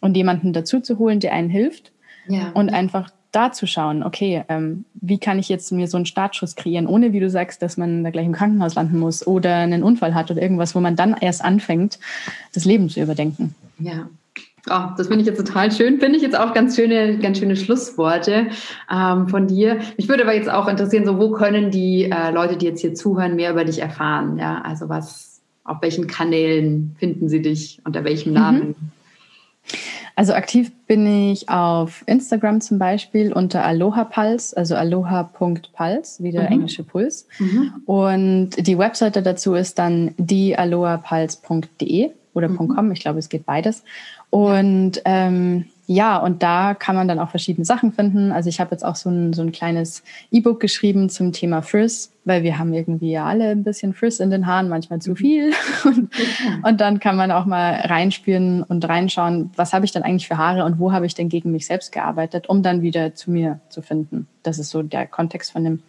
und jemanden dazu zu holen, der einen hilft. Ja. und einfach da zu schauen, okay, ähm, wie kann ich jetzt mir so einen Startschuss kreieren, ohne, wie du sagst, dass man da gleich im Krankenhaus landen muss oder einen Unfall hat oder irgendwas, wo man dann erst anfängt, das Leben zu überdenken. Ja, Oh, das finde ich jetzt total schön. Finde ich jetzt auch ganz schöne, ganz schöne Schlussworte ähm, von dir. Mich würde aber jetzt auch interessieren, so wo können die äh, Leute, die jetzt hier zuhören, mehr über dich erfahren? Ja, also was, auf welchen Kanälen finden sie dich, unter welchem mhm. Namen? Also aktiv bin ich auf Instagram zum Beispiel unter Aloha Pulse, also aloha.pulse, wie der mhm. englische Puls. Mhm. Und die Webseite dazu ist dann diealoha.pulse.de oder mhm. .com, ich glaube, es geht beides. Und ähm, ja, und da kann man dann auch verschiedene Sachen finden. Also ich habe jetzt auch so ein, so ein kleines E-Book geschrieben zum Thema Frizz, weil wir haben irgendwie ja alle ein bisschen Frizz in den Haaren, manchmal zu mhm. viel. [LAUGHS] Und, und dann kann man auch mal reinspüren und reinschauen, was habe ich denn eigentlich für Haare und wo habe ich denn gegen mich selbst gearbeitet, um dann wieder zu mir zu finden. Das ist so der Kontext von dem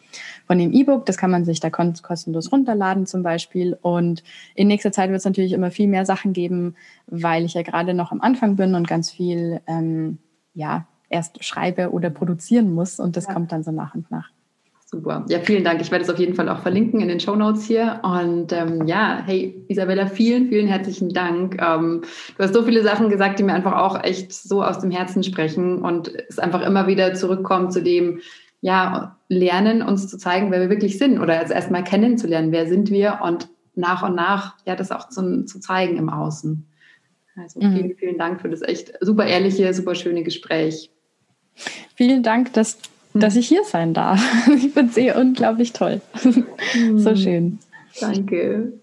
von dem E-Book. Das kann man sich da kostenlos runterladen zum Beispiel. Und in nächster Zeit wird es natürlich immer viel mehr Sachen geben, weil ich ja gerade noch am Anfang bin und ganz viel ähm, ja erst schreibe oder produzieren muss. Und das ja. kommt dann so nach und nach. Super. Ja, vielen Dank. Ich werde es auf jeden Fall auch verlinken in den Show Notes hier. Und ähm, ja, hey, Isabella, vielen, vielen herzlichen Dank. Ähm, du hast so viele Sachen gesagt, die mir einfach auch echt so aus dem Herzen sprechen und es einfach immer wieder zurückkommt zu dem, ja, lernen, uns zu zeigen, wer wir wirklich sind oder also erstmal kennenzulernen, wer sind wir und nach und nach ja das auch zu, zu zeigen im Außen. Also mhm. vielen, vielen Dank für das echt super ehrliche, super schöne Gespräch. Vielen Dank, dass, mhm. dass ich hier sein darf. [LAUGHS] Ich finde es eh unglaublich toll. [LAUGHS] Mhm. So schön. Danke.